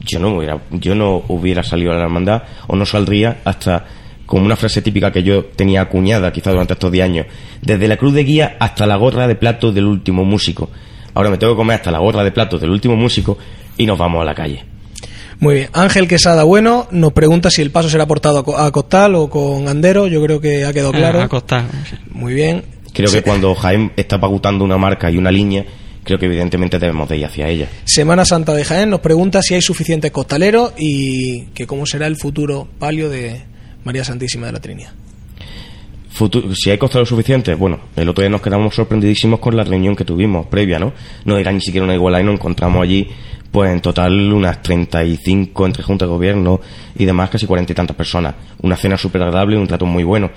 yo no hubiera, yo no hubiera salido a la hermandad o no saldría hasta con una frase típica que yo tenía acuñada quizá durante estos 10 años, desde la cruz de guía hasta la gorra de plato del último músico. Ahora me tengo que comer hasta la gorra de plato del último músico y nos vamos a la calle. Muy bien. Ángel Quesada Bueno nos pregunta si el paso será portado a Costal o con Andero. Yo creo que ha quedado ah, claro. a Costal. Muy bien. Creo que cuando Jaime está pagutando una marca y una línea, creo que evidentemente debemos de ir hacia ella. Semana Santa de Jaén nos pregunta si hay suficientes costaleros y que cómo será el futuro palio de María Santísima de la Trinidad. si hay costaleros suficientes, bueno, el otro día nos quedamos sorprendidísimos con la reunión que tuvimos previa, ¿no? No era ni siquiera una igualdad y nos encontramos allí, pues en total unas 35 entre Junta de Gobierno y demás, casi cuarenta y tantas personas. Una cena súper agradable y un trato muy bueno.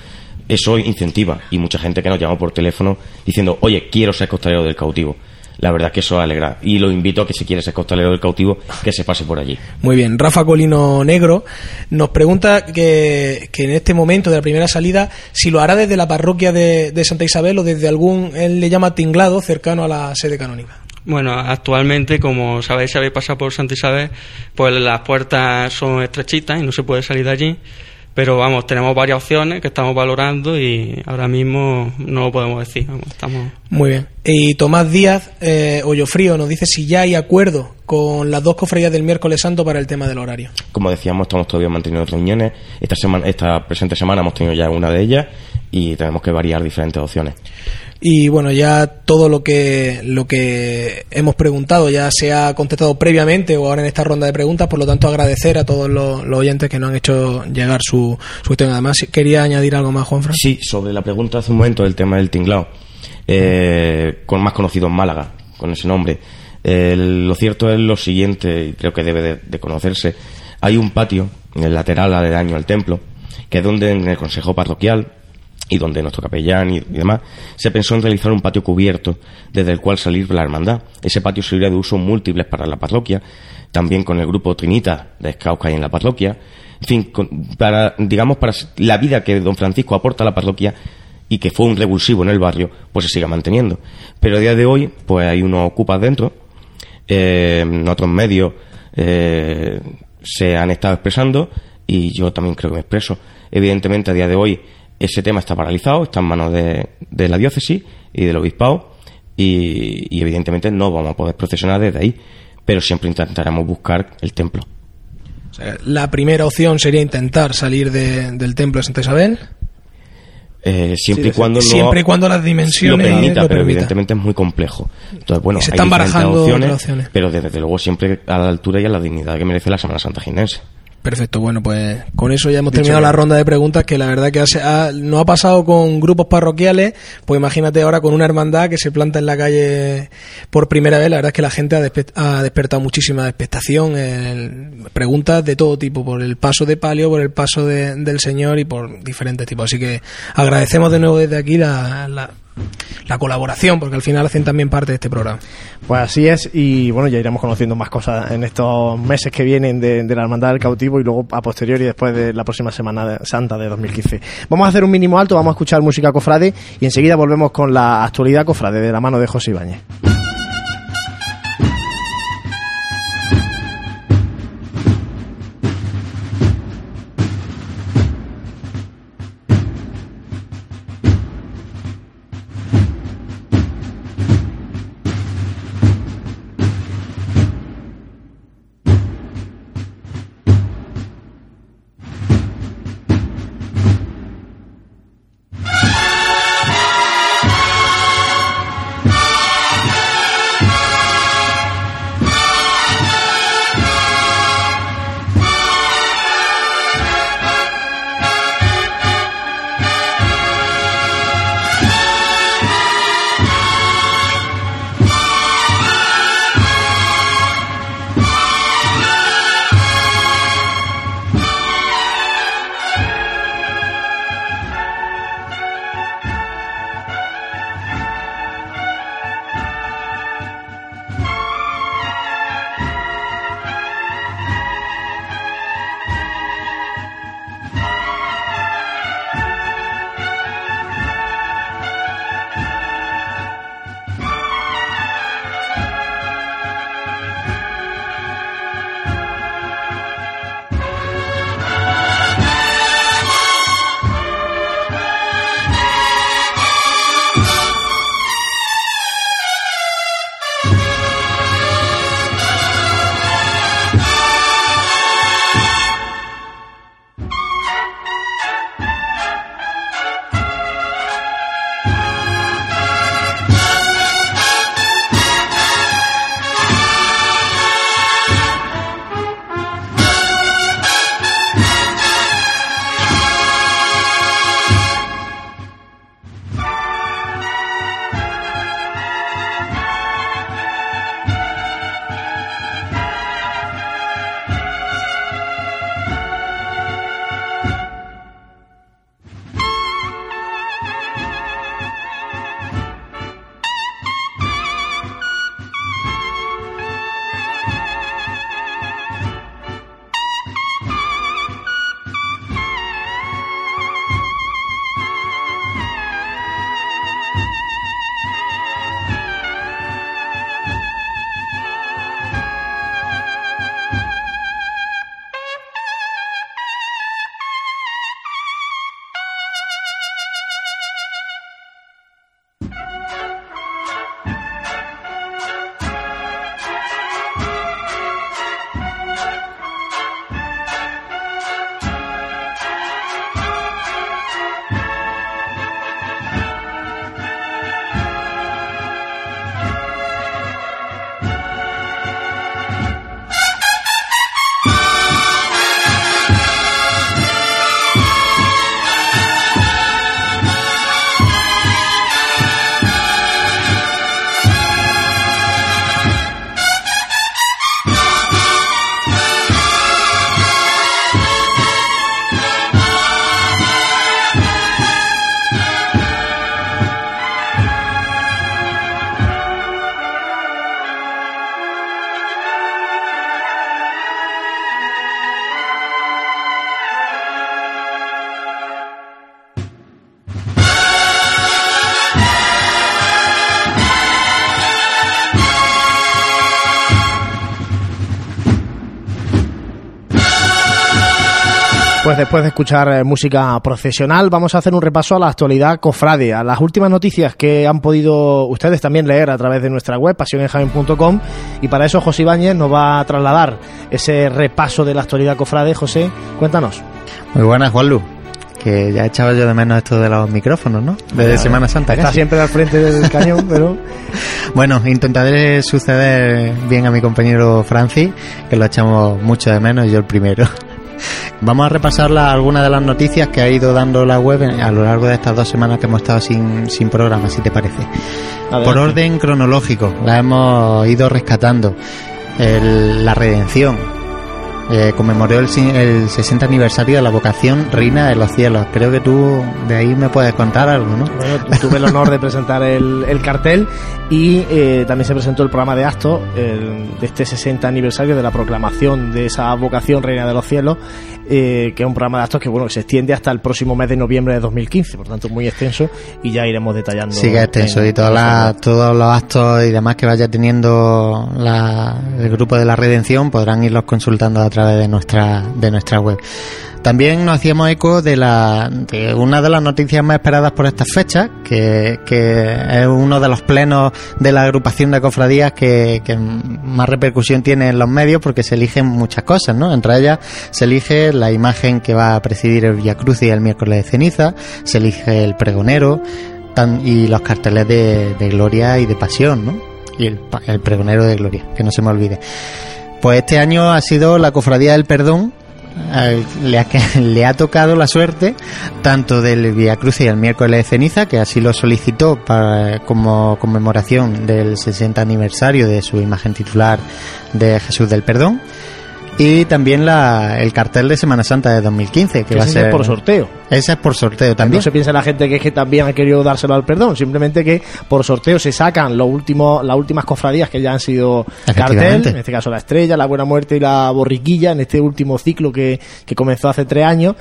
Eso incentiva y mucha gente que nos llama por teléfono diciendo, oye, quiero ser costalero del cautivo la verdad que eso alegra. Y lo invito a que si quiere ser costalero del cautivo, que se pase por allí. Muy bien. Rafa Colino Negro nos pregunta que, en este momento de la primera salida, si lo hará desde la parroquia de, de Santa Isabel o desde algún, él le llama tinglado, cercano a la sede canónica. Bueno, actualmente, como sabéis, si habéis pasado por Santa Isabel, pues las puertas son estrechitas y no se puede salir de allí. Pero vamos, tenemos varias opciones que estamos valorando y ahora mismo no lo podemos decir. estamos... Muy bien. Y Tomás Díaz, eh, Frío, nos dice si ya hay acuerdo con las dos cofradías del miércoles santo para el tema del horario. Como decíamos, estamos todavía manteniendo reuniones. Esta, semana, esta presente semana hemos tenido ya una de ellas y tenemos que variar diferentes opciones. Y bueno, ya todo lo que, lo que hemos preguntado ya se ha contestado previamente o ahora en esta ronda de preguntas, por lo tanto agradecer a todos los, oyentes que nos han hecho llegar su, su cuestión. Además, quería añadir algo más, Juanfran. Sí, sobre la pregunta hace un momento del tema del tinglao, eh, con más conocido en Málaga, con ese nombre. lo cierto es lo siguiente, y creo que debe de, conocerse. Hay un patio en el lateral aledaño al templo, que es donde en el Consejo Parroquial y donde nuestro capellán y, demás, se pensó en realizar un patio cubierto desde el cual salir la hermandad. Ese patio sería de uso múltiples para la parroquia, también con el grupo Trinita de Scouts hay en la parroquia. En fin, para, digamos, para la vida que don Francisco aporta a la parroquia, y que fue un revulsivo en el barrio, pues se siga manteniendo. Pero a día de hoy, pues hay unos ocupas dentro, eh, en otros medios eh, se han estado expresando y yo también creo que me expreso. Evidentemente, a día de hoy, ese tema está paralizado, está en manos de, de la diócesis y del obispado y, y, evidentemente no vamos a poder procesionar desde ahí, pero siempre intentaremos buscar el templo. la primera opción sería intentar salir del templo de Santa Isabel. Eh, siempre y cuando siempre y cuando las dimensiones lo permita, pero evidentemente es muy complejo. Entonces, bueno, se están barajando opciones, pero desde, desde, luego siempre a la altura y a la dignidad que merece la Semana Santa Ginense. Perfecto, bueno, pues con eso ya hemos terminado la ronda de preguntas que la verdad que no ha pasado con grupos parroquiales, pues imagínate ahora con una hermandad que se planta en la calle por primera vez, la verdad es que la gente ha, despertado muchísima expectación, preguntas de todo tipo, por el paso de palio, por el paso del Señor y por diferentes tipos. Así que agradecemos de nuevo desde aquí la la colaboración, porque al final hacen también parte de este programa. Pues así es, y bueno, ya iremos conociendo más cosas en estos meses que vienen de, la Hermandad del Cautivo y luego a posteriori después de la próxima Semana Santa de 2015. Vamos a hacer un mínimo alto, vamos a escuchar música cofrade y enseguida volvemos con la actualidad cofrade de la mano de José Ibáñez. Después de escuchar eh, música profesional, vamos a hacer un repaso a la actualidad cofrade, a las últimas noticias que han podido ustedes también leer a través de nuestra web, pasionesjaven.com. Y para eso José Ibáñez nos va a trasladar ese repaso de la actualidad cofrade. José, cuéntanos. Muy buenas, Juanlu. Que ya echaba yo de menos esto de los micrófonos, ¿no? De Semana Santa. Está siempre al frente del cañón, pero... Bueno, intentaré suceder bien a mi compañero Francis, que lo echamos mucho de menos, y yo el primero. Vamos a repasar algunas de las noticias que ha ido dando la web a lo largo de estas dos semanas que hemos estado sin, sin programa, si te parece. Por orden cronológico, la hemos ido rescatando. la redención, eh, conmemoró el, el, 60 aniversario de la vocación Reina de los Cielos. Creo que tú de ahí me puedes contar algo, ¿no? Bueno, tuve el honor de presentar el, el cartel y eh, también se presentó el programa de actos de este 60 aniversario de la proclamación de esa vocación Reina de los Cielos, eh, que es un programa de actos que bueno que se extiende hasta el próximo mes de noviembre de 2015, por tanto muy extenso y ya iremos detallando. Sí, que extenso y todos los actos y demás que vaya teniendo la, el grupo de la Redención podrán irlos consultando a través de nuestra, de nuestra web. También nos hacíamos eco de, la, de una de las noticias más esperadas por estas fechas, que, es uno de los plenos de la agrupación de cofradías que, más repercusión tiene en los medios porque se eligen muchas cosas, ¿no? Entre ellas se elige la imagen que va a presidir el Via Cruz y el miércoles de ceniza, se elige el pregonero y los carteles de, gloria y de pasión, ¿no? Y el, el pregonero de gloria, que no se me olvide. Pues este año ha sido la Cofradía del Perdón, le ha, le ha, tocado la suerte tanto del Via Cruz y el miércoles de ceniza, que así lo solicitó para, como conmemoración del 60 aniversario de su imagen titular de Jesús del Perdón, y también la, el cartel de Semana Santa de 2015, que va a ser por sorteo. Ese es por sorteo también. No se piensa la gente que es que también ha querido dárselo al perdón, simplemente que por sorteo se sacan los últimos, las últimas cofradías que ya han sido cartel, en este caso la estrella, la buena muerte y la borriquilla, en este último ciclo que, que comenzó hace tres años,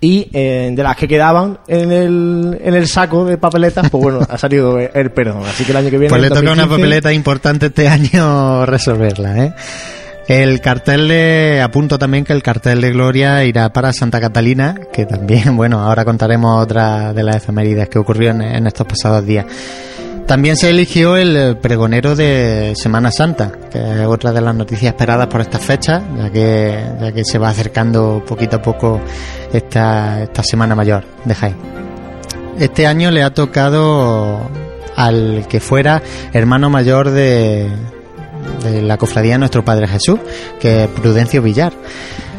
y eh, de las que quedaban en el, en el saco de papeletas, pues bueno, ha salido el perdón. Así que el año que viene. Pues le toca una papeleta importante este año resolverla, ¿eh? El cartel de, apunto también que el cartel de Gloria irá para Santa Catalina, que también, bueno, ahora contaremos otra de las efemérides que ocurrió en, estos pasados días. También se eligió el pregonero de Semana Santa, que es otra de las noticias esperadas por estas fechas, ya que, ya que se va acercando poquito a poco esta, esta Semana Mayor de Jaén. Este año le ha tocado al que fuera hermano mayor de, de la cofradía Nuestro Padre Jesús, que es Prudencio Villar.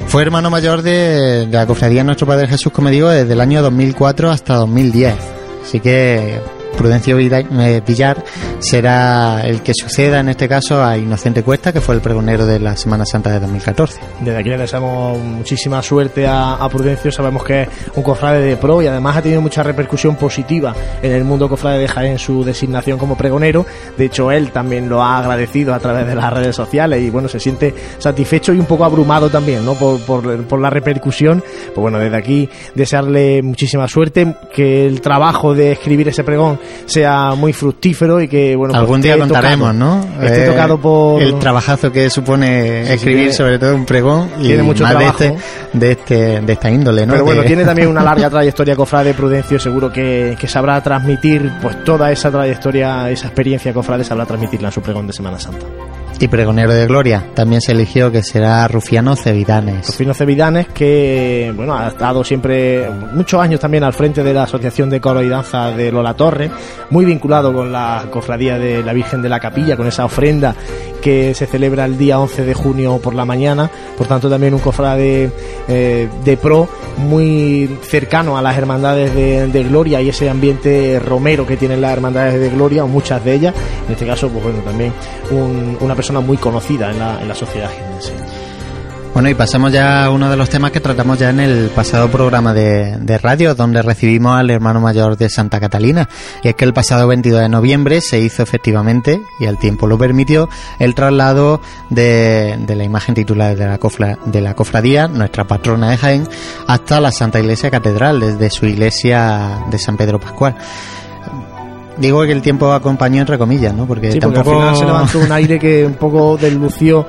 Fue hermano mayor de, de la cofradía Nuestro Padre Jesús, como digo, desde el año 2004 hasta 2010. Así que Prudencio Villar será el que suceda en este caso a Inocente Cuesta, que fue el pregonero de la Semana Santa de 2014. Desde aquí le deseamos muchísima suerte a, Prudencio, sabemos que es un cofrade de pro y además ha tenido mucha repercusión positiva en el mundo cofrade de Jaén su designación como pregonero. De hecho, él también lo ha agradecido a través de las redes sociales y bueno, se siente satisfecho y un poco abrumado también, ¿no? Por, por, por la repercusión. Pues bueno, desde aquí desearle muchísima suerte, que el trabajo de escribir ese pregón sea muy fructífero y que, bueno, pues algún día contaremos, ¿no? Esté eh, tocado por. El trabajazo que supone escribir, sobre todo un pregón, y tiene mucho más de, este, de, este, de esta índole, ¿no? Pero bueno, tiene también una larga trayectoria cofrade Prudencio, seguro que, que, sabrá transmitir, pues toda esa trayectoria, esa experiencia cofrade, sabrá transmitirla en su pregón de Semana Santa. Y pregonero de gloria, también se eligió que será Rufiano Cevidanes. Rufiano Cevidanes, que bueno, ha estado siempre muchos años también al frente de la Asociación de Coro y Danza de Lola Torre, muy vinculado con la cofradía de la Virgen de la Capilla, con esa ofrenda que se celebra el día 11 de junio por la mañana, por tanto también un cofrade eh, de pro muy cercano a las hermandades de, de, gloria y ese ambiente romero que tienen las hermandades de gloria, o muchas de ellas, en este caso, pues bueno, también un, una persona persona muy conocida en la, en la sociedad Bueno, y pasamos ya a uno de los temas que tratamos ya en el pasado programa de, de, radio, donde recibimos al hermano mayor de Santa Catalina. Y es que el pasado 22 de noviembre se hizo efectivamente, y el tiempo lo permitió, el traslado de, de la imagen titular de la, cofla, de la cofradía, nuestra patrona de Jaén, hasta la Santa Iglesia Catedral, desde su iglesia de San Pedro Pascual. Digo que el tiempo acompañó entre comillas, ¿no? Porque tampoco... al final se levantó un aire que un poco deslució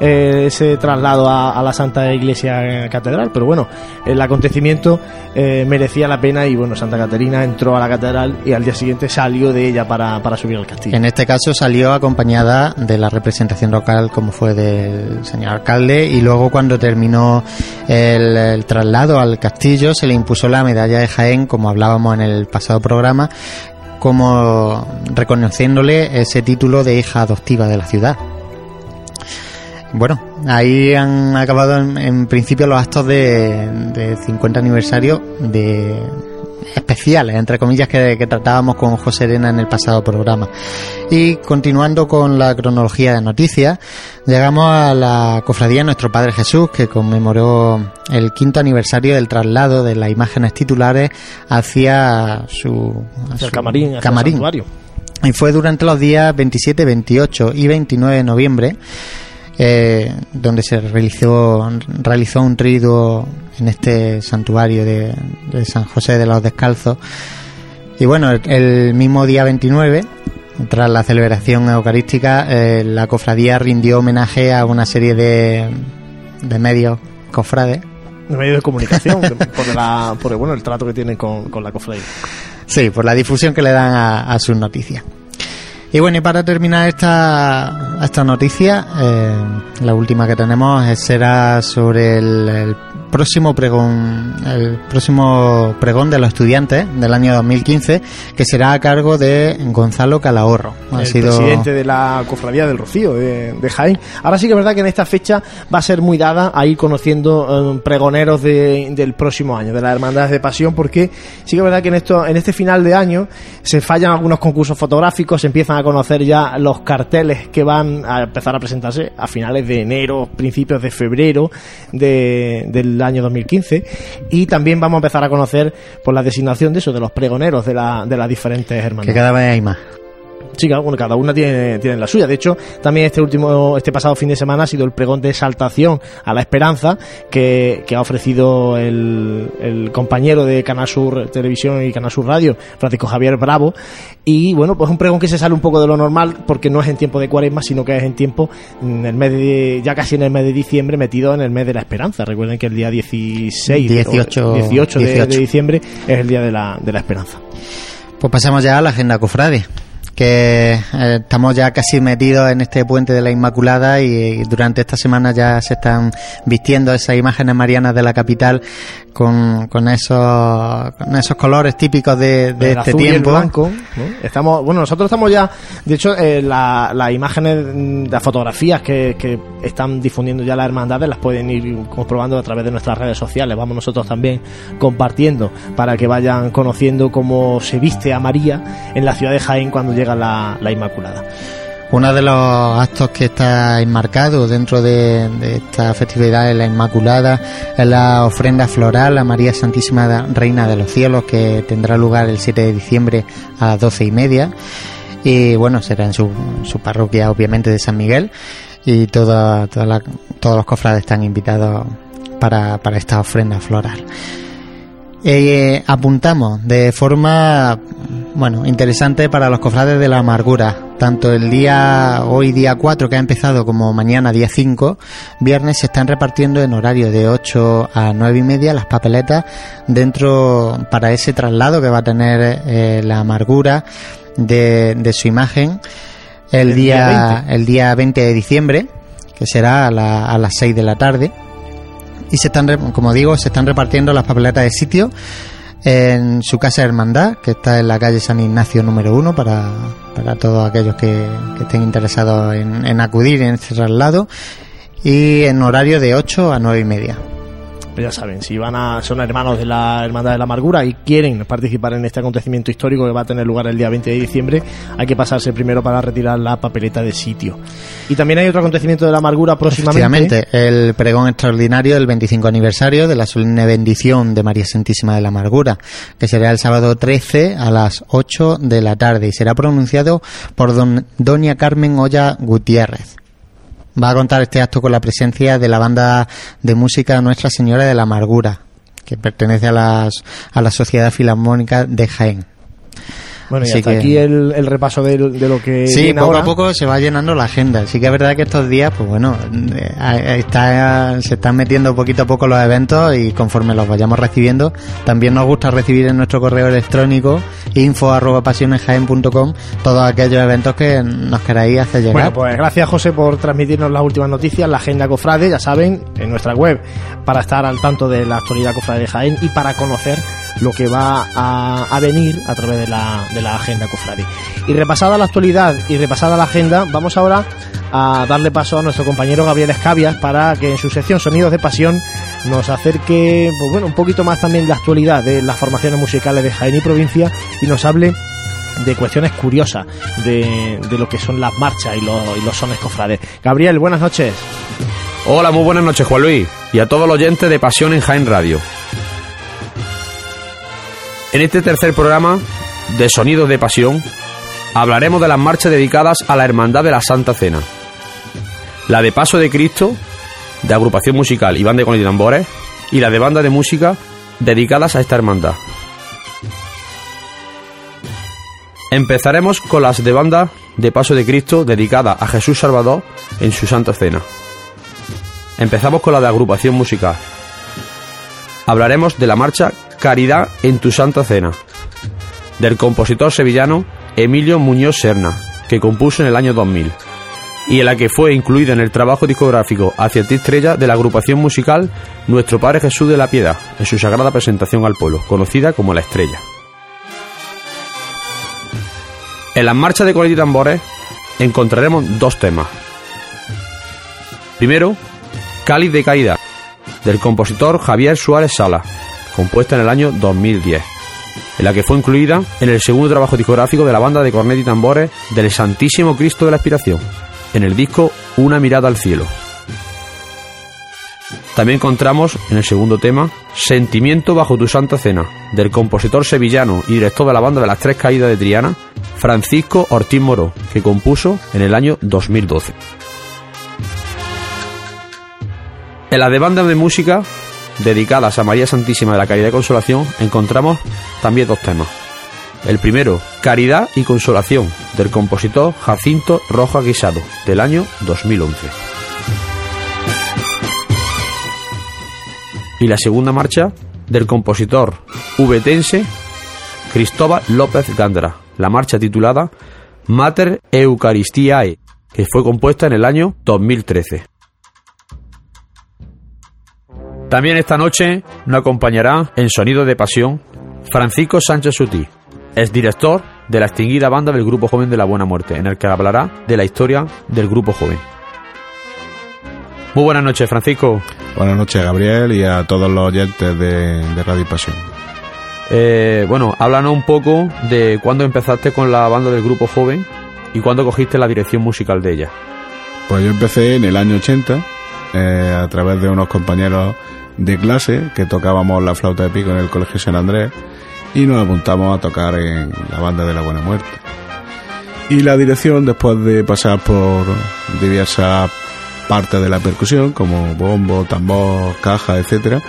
eh, ese traslado a, la Santa Iglesia Catedral, pero bueno, el acontecimiento eh, merecía la pena y bueno, Santa Caterina entró a la catedral y al día siguiente salió de ella para, subir al castillo. En este caso salió acompañada de la representación local como fue del señor alcalde y luego cuando terminó el, traslado al castillo se le impuso la medalla de Jaén como hablábamos en el pasado programa como reconociéndole ese título de hija adoptiva de la ciudad. Bueno, ahí han acabado en, principio los actos de, de 50 aniversario de especiales, entre comillas, que, tratábamos con José Arena en el pasado programa. Y continuando con la cronología de noticias, llegamos a la cofradía Nuestro Padre Jesús, que conmemoró el quinto aniversario del traslado de las imágenes titulares hacia su, camarín. camarín. y fue durante los días 27, 28 y 29 de noviembre eh, donde se realizó, realizó un triduo en este santuario de, San José de los Descalzos. Y bueno, el, mismo día 29, tras la celebración eucarística, eh, la cofradía rindió homenaje a una serie de, de medios cofrades. De medios de comunicación, por, la, por el, bueno, el trato que tienen con, con la cofradía. Sí, por la difusión que le dan a, a sus noticias. Y bueno, y para terminar esta, esta noticia, eh, la última que tenemos será sobre el, próximo pregón, el próximo pregón de los estudiantes del año 2015, que será a cargo de Gonzalo Calahorro. Ha el presidente de la Cofradía del Rocío de, de, Jaén. Ahora sí que es verdad que en esta fecha va a ser muy dada a ir conociendo eh, pregoneros del próximo año, de las Hermandades de Pasión, porque sí que es verdad que en, esto, en este final de año se fallan algunos concursos fotográficos, se empiezan a conocer ya los carteles que van a empezar a presentarse a finales de enero, principios de febrero del año 2015 y también vamos a empezar a conocer por la designación de eso, de los pregoneros de, la, de las diferentes hermandades. Que cada vez hay más. Sí, cada una tiene, tiene la suya. De hecho, también este último, este pasado fin de semana ha sido el pregón de exaltación a la esperanza que, ha ofrecido el, el, compañero de Canal Sur Televisión y Canal Sur Radio, Francisco Javier Bravo. Y bueno, pues un pregón que se sale un poco de lo normal porque no es en tiempo de cuaresma, sino que es en tiempo, en el mes de, ya casi en el mes de diciembre, metido en el mes de la esperanza. Recuerden que el día 16, 18, 18, De, de, diciembre es el día de la, de la esperanza. Pues pasamos ya a la agenda cofrade que eh, estamos ya casi metidos en este puente de la Inmaculada y, durante esta semana ya se están vistiendo esas imágenes marianas de la capital con, con, esos, con esos colores típicos de, de este tiempo. blanco, Estamos, bueno, nosotros estamos ya, de hecho, eh, las imágenes, las fotografías que, que están difundiendo ya las hermandades las pueden ir comprobando a través de nuestras redes sociales. Vamos nosotros también compartiendo para que vayan conociendo cómo se viste a María en la ciudad de Jaén cuando llega la, Inmaculada. Uno de los actos que está enmarcado dentro de, esta festividad de la Inmaculada es la ofrenda floral a María Santísima Reina de los Cielos que tendrá lugar el 7 de diciembre a las doce y media y bueno, será en su, parroquia obviamente de San Miguel y toda, todos los cofrades están invitados para esta ofrenda floral. Eh, apuntamos de forma bueno, interesante para los cofrades de la amargura. Tanto el día, hoy día 4 que ha empezado, como mañana día 5, viernes, se están repartiendo en horario de 8 a 9 y media las papeletas dentro para ese traslado que va a tener eh, la amargura de, de, su imagen el, día, el día 20 de diciembre, que será a, a las 6 de la tarde. Y se están, como digo, se están repartiendo las papeletas de sitio en su casa de hermandad, que está en la calle San Ignacio número uno, para, para todos aquellos que, estén interesados en, en acudir en este traslado, y en horario de 8 a 9 y media. Pues ya saben, si van a, son hermanos de la Hermandad de la Amargura y quieren participar en este acontecimiento histórico que va a tener lugar el día 20 de diciembre, hay que pasarse primero para retirar la papeleta de sitio. Y también hay otro acontecimiento de la Amargura próximamente. el pregón extraordinario del 25 aniversario de la solemne bendición de María Santísima de la Amargura, que será el sábado 13 a las 8 de la tarde y será pronunciado por don, doña Carmen Olla Gutiérrez va a contar este acto con la presencia de la banda de música Nuestra Señora de la Amargura, que pertenece a, las, a la Sociedad Filarmónica de Jaén. Bueno, y hasta aquí el, repaso de, lo que. Sí, poco a poco se va llenando la agenda. Sí que es verdad que estos días, pues bueno, eh, está, se están metiendo poquito a poco los eventos y conforme los vayamos recibiendo, también nos gusta recibir en nuestro correo electrónico info arroba todos aquellos eventos que nos queráis hacer llegar. Bueno, pues gracias José por transmitirnos las últimas noticias, la agenda cofrade, ya saben, en nuestra web, para estar al tanto de la actualidad cofrade de Jaén y para conocer lo que va a, venir a través de la, de la agenda cofrade. Y repasada la actualidad y repasada la agenda, vamos ahora a darle paso a nuestro compañero Gabriel Escabias para que en su sección Sonidos de Pasión nos acerque pues bueno, un poquito más también de la actualidad de las formaciones musicales de Jaén y provincia y nos hable de cuestiones curiosas de, de lo que son las marchas y los, y los sones cofrades. Gabriel, buenas noches. Hola, muy buenas noches Juan Luis y a todos los oyentes de Pasión en Jaén Radio. En este tercer programa de Sonidos de Pasión hablaremos de las marchas dedicadas a la Hermandad de la Santa Cena. La de Paso de Cristo, de agrupación musical Iván de Con y Tambores, y la de banda de música dedicadas a esta hermandad. Empezaremos con las de banda de Paso de Cristo dedicada a Jesús Salvador en su Santa Cena. Empezamos con la de agrupación musical. Hablaremos de la marcha Caridad en tu Santa Cena, del compositor sevillano Emilio Muñoz Serna, que compuso en el año 2000, y en la que fue incluida en el trabajo discográfico Hacia ti estrella de la agrupación musical Nuestro Padre Jesús de la Piedad, en su sagrada presentación al pueblo, conocida como La Estrella. En las marchas de Colet y Tambores encontraremos dos temas. Primero, Cáliz de Caída, del compositor Javier Suárez Sala, compuesta en el año 2010, en la que fue incluida en el segundo trabajo discográfico de la banda de cornet y tambores del Santísimo Cristo de la Aspiración, en el disco Una mirada al cielo. También encontramos en el segundo tema Sentimiento bajo tu santa cena, del compositor sevillano y director de la banda de las Tres Caídas de Triana, Francisco Ortiz Moro, que compuso en el año 2012. En la de banda de música dedicadas a María Santísima de la Caridad y Consolación, encontramos también dos temas. El primero, Caridad y Consolación, del compositor Jacinto Roja Guisado, del año 2011. Y la segunda marcha, del compositor ubetense Cristóbal López Gandra, la marcha titulada Mater Eucharistiae, que fue compuesta en el año 2013. También esta noche nos acompañará en Sonido de Pasión Francisco Sánchez Sutí, es director de la extinguida banda del Grupo Joven de la Buena Muerte, en el que hablará de la historia del Grupo Joven. Muy buenas noches, Francisco. Buenas noches, Gabriel, y a todos los oyentes de, Radio Pasión. Eh, bueno, háblanos un poco de cuándo empezaste con la banda del Grupo Joven y cuándo cogiste la dirección musical de ella. Pues yo empecé en el año 80 eh, a través de unos compañeros de clase que tocábamos la flauta de pico en el Colegio San Andrés y nos apuntamos a tocar en la banda de la Buena Muerte. Y la dirección, después de pasar por diversas partes de la percusión, como bombo, tambor, caja, etcétera,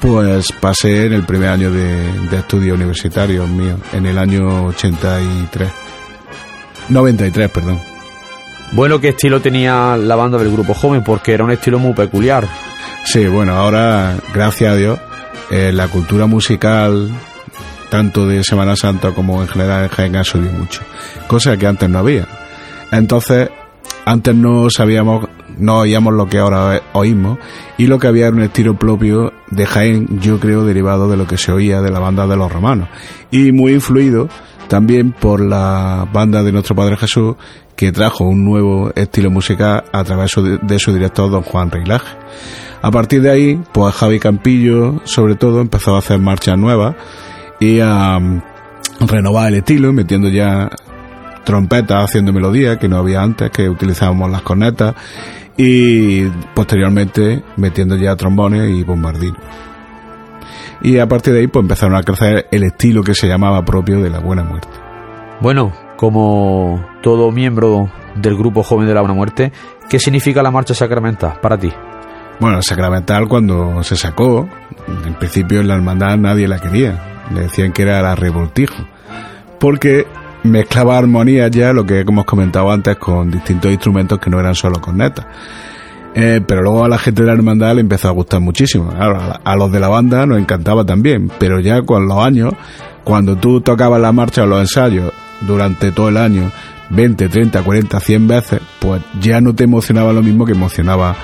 pues pasé en el primer año de, de estudios universitarios mío, en el año 83. 93, perdón. Bueno, ¿qué estilo tenía la banda del grupo joven? Porque era un estilo muy peculiar. Sí, bueno, ahora, gracias a Dios, eh, la cultura musical, tanto de Semana Santa como en general en Jaén, ha subido mucho. Cosa que antes no había. Entonces, antes no sabíamos, no oíamos lo que ahora oímos, y lo que había era un estilo propio de Jaén, yo creo, derivado de lo que se oía de la banda de los romanos. Y muy influido también por la banda de nuestro Padre Jesús, que trajo un nuevo estilo musical a través de su director, don Juan Reilaje. A partir de ahí, pues Javi Campillo, sobre todo, empezó a hacer marchas nuevas y a mm, renovar el estilo, metiendo ya trompetas, haciendo melodías que no había antes, que utilizábamos las cornetas, y posteriormente metiendo ya trombones y bombardinos. Y a partir de ahí, pues empezaron a crecer el estilo que se llamaba propio de la Buena Muerte. Bueno, como todo miembro del grupo joven de la Buena Muerte, ¿qué significa la marcha sacramental para ti? Bueno, sacramental cuando se sacó, en principio en la hermandad nadie la quería, le decían que era la revoltijo, porque mezclaba armonías ya, lo que hemos comentado antes, con distintos instrumentos que no eran solo cornetas. Eh, pero luego a la gente de la hermandad le empezó a gustar muchísimo. a, los de la banda nos encantaba también, pero ya con los años, cuando tú tocabas la marcha o los ensayos durante todo el año, 20, 30, 40, 100 veces, pues ya no te emocionaba lo mismo que emocionaba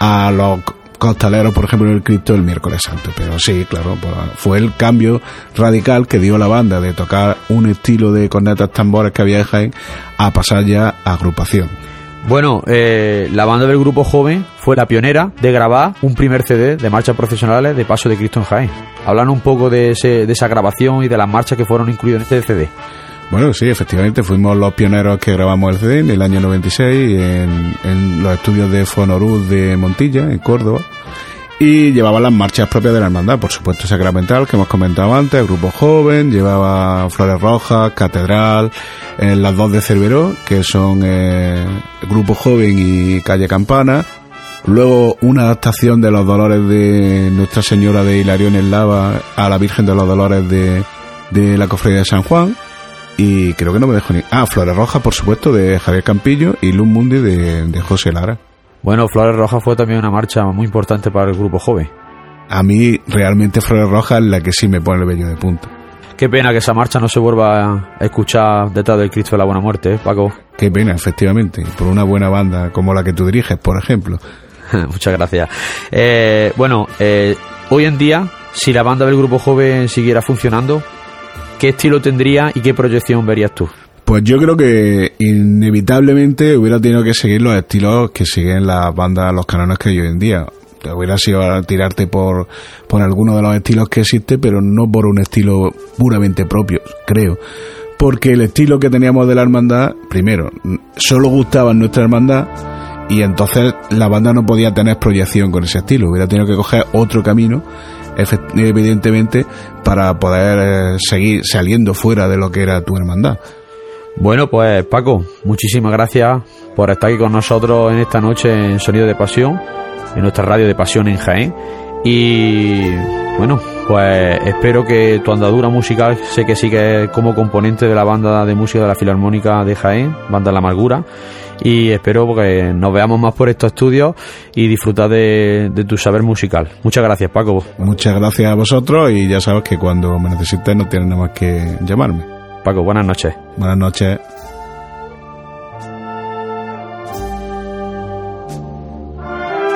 a los costaleros, por ejemplo, en el Cristo el miércoles santo. Pero sí, claro, pues, fue el cambio radical que dio la banda de tocar un estilo de cornetas tambores que había en Jaén a pasar ya a agrupación. Bueno, eh, la banda del grupo joven fue la pionera de grabar un primer CD de marchas profesionales de Paso de Cristo en Jaén. Hablan un poco de, ese, de esa grabación y de las marchas que fueron incluidas en este CD. Bueno, sí, efectivamente, fuimos los pioneros que grabamos el CD en el año 96 en, en los estudios de Fonoruz de Montilla, en Córdoba. Y llevaba las marchas propias de la hermandad, por supuesto, Sacramental, que hemos comentado antes, Grupo Joven, llevaba Flores Rojas, Catedral, eh, las dos de Cerveró, que son eh, Grupo Joven y Calle Campana. Luego una adaptación de los dolores de Nuestra Señora de Hilarión en Lava a la Virgen de los Dolores de, de la Cofradía de San Juan y creo que no me dejo ni... Ah, Flores Rojas, por supuesto, de Javier Campillo y Luz Mundi de, José Lara. Bueno, Flores Rojas fue también una marcha muy importante para el grupo joven. A mí, realmente, Flores Rojas es la que sí me pone el vello de punta. Qué pena que esa marcha no se vuelva a escuchar detrás del Cristo de la Buena Muerte, ¿eh, Paco? Qué pena, efectivamente, por una buena banda como la que tú diriges, por ejemplo. Muchas gracias. Eh, bueno, eh, hoy en día, si la banda del grupo joven siguiera funcionando, ¿qué estilo tendría y qué proyección verías tú? Pues yo creo que inevitablemente hubiera tenido que seguir los estilos que siguen las bandas, los canones que hay hoy en día. Te hubiera sido tirarte por, por alguno de los estilos que existe, pero no por un estilo puramente propio, creo. Porque el estilo que teníamos de la hermandad, primero, solo gustaba en nuestra hermandad y entonces la banda no podía tener proyección con ese estilo. Hubiera tenido que coger otro camino evidentemente para poder eh, seguir saliendo fuera de lo que era tu hermandad. Bueno, pues Paco, muchísimas gracias por estar aquí con nosotros en esta noche en Sonido de Pasión, en nuestra radio de Pasión en Jaén. Y bueno, pues espero que tu andadura musical, sé que sigue como componente de la banda de música de la Filarmónica de Jaén, Banda La Amargura, y espero que nos veamos más por estos estudios y disfrutar de, tu saber musical. Muchas gracias, Paco. Muchas gracias a vosotros y ya sabes que cuando me necesites no tienes nada más que llamarme. Paco, buenas noches. Buenas noches.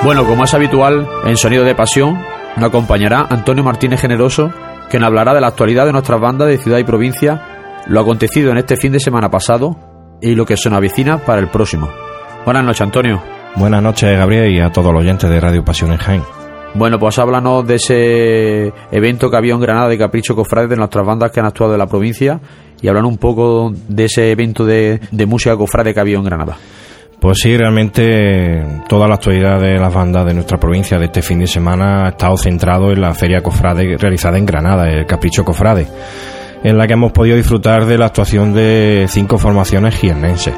Bueno, como es habitual, en Sonido de Pasión nos acompañará Antonio Martínez Generoso, quien hablará de la actualidad de nuestras bandas de ciudad y provincia, lo acontecido en este fin de semana pasado y lo que se nos avecina para el próximo. Buenas noches, Antonio. Buenas noches, Gabriel, y a todos los oyentes de Radio Pasión en Jaén. Bueno, pues háblanos de ese evento que había en Granada de Capricho Cofrade de nuestras bandas que han actuado en la provincia y hablan un poco de ese evento de, de música cofrade que había en Granada. Pues sí, realmente toda la actualidad de las bandas de nuestra provincia de este fin de semana ha estado centrado en la Feria Cofrade realizada en Granada, el Capricho Cofrade en la que hemos podido disfrutar de la actuación de cinco formaciones jiennenses.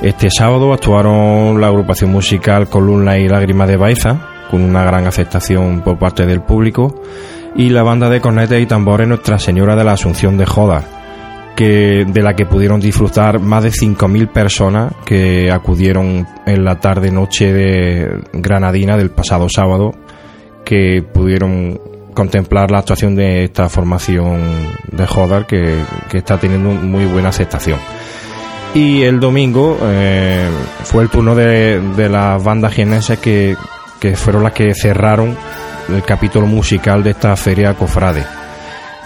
Este sábado actuaron la agrupación musical Columna y Lágrimas de Baeza, con una gran aceptación por parte del público, y la banda de cornetes y tambores Nuestra Señora de la Asunción de Jodar, que, de la que pudieron disfrutar más de 5.000 personas que acudieron en la tarde-noche de Granadina del pasado sábado, que pudieron contemplar la actuación de esta formación de Jodar que, está teniendo muy buena aceptación. Y el domingo eh, fue el turno de, las bandas jienenses que, fueron las que cerraron el capítulo musical de esta feria Cofrade.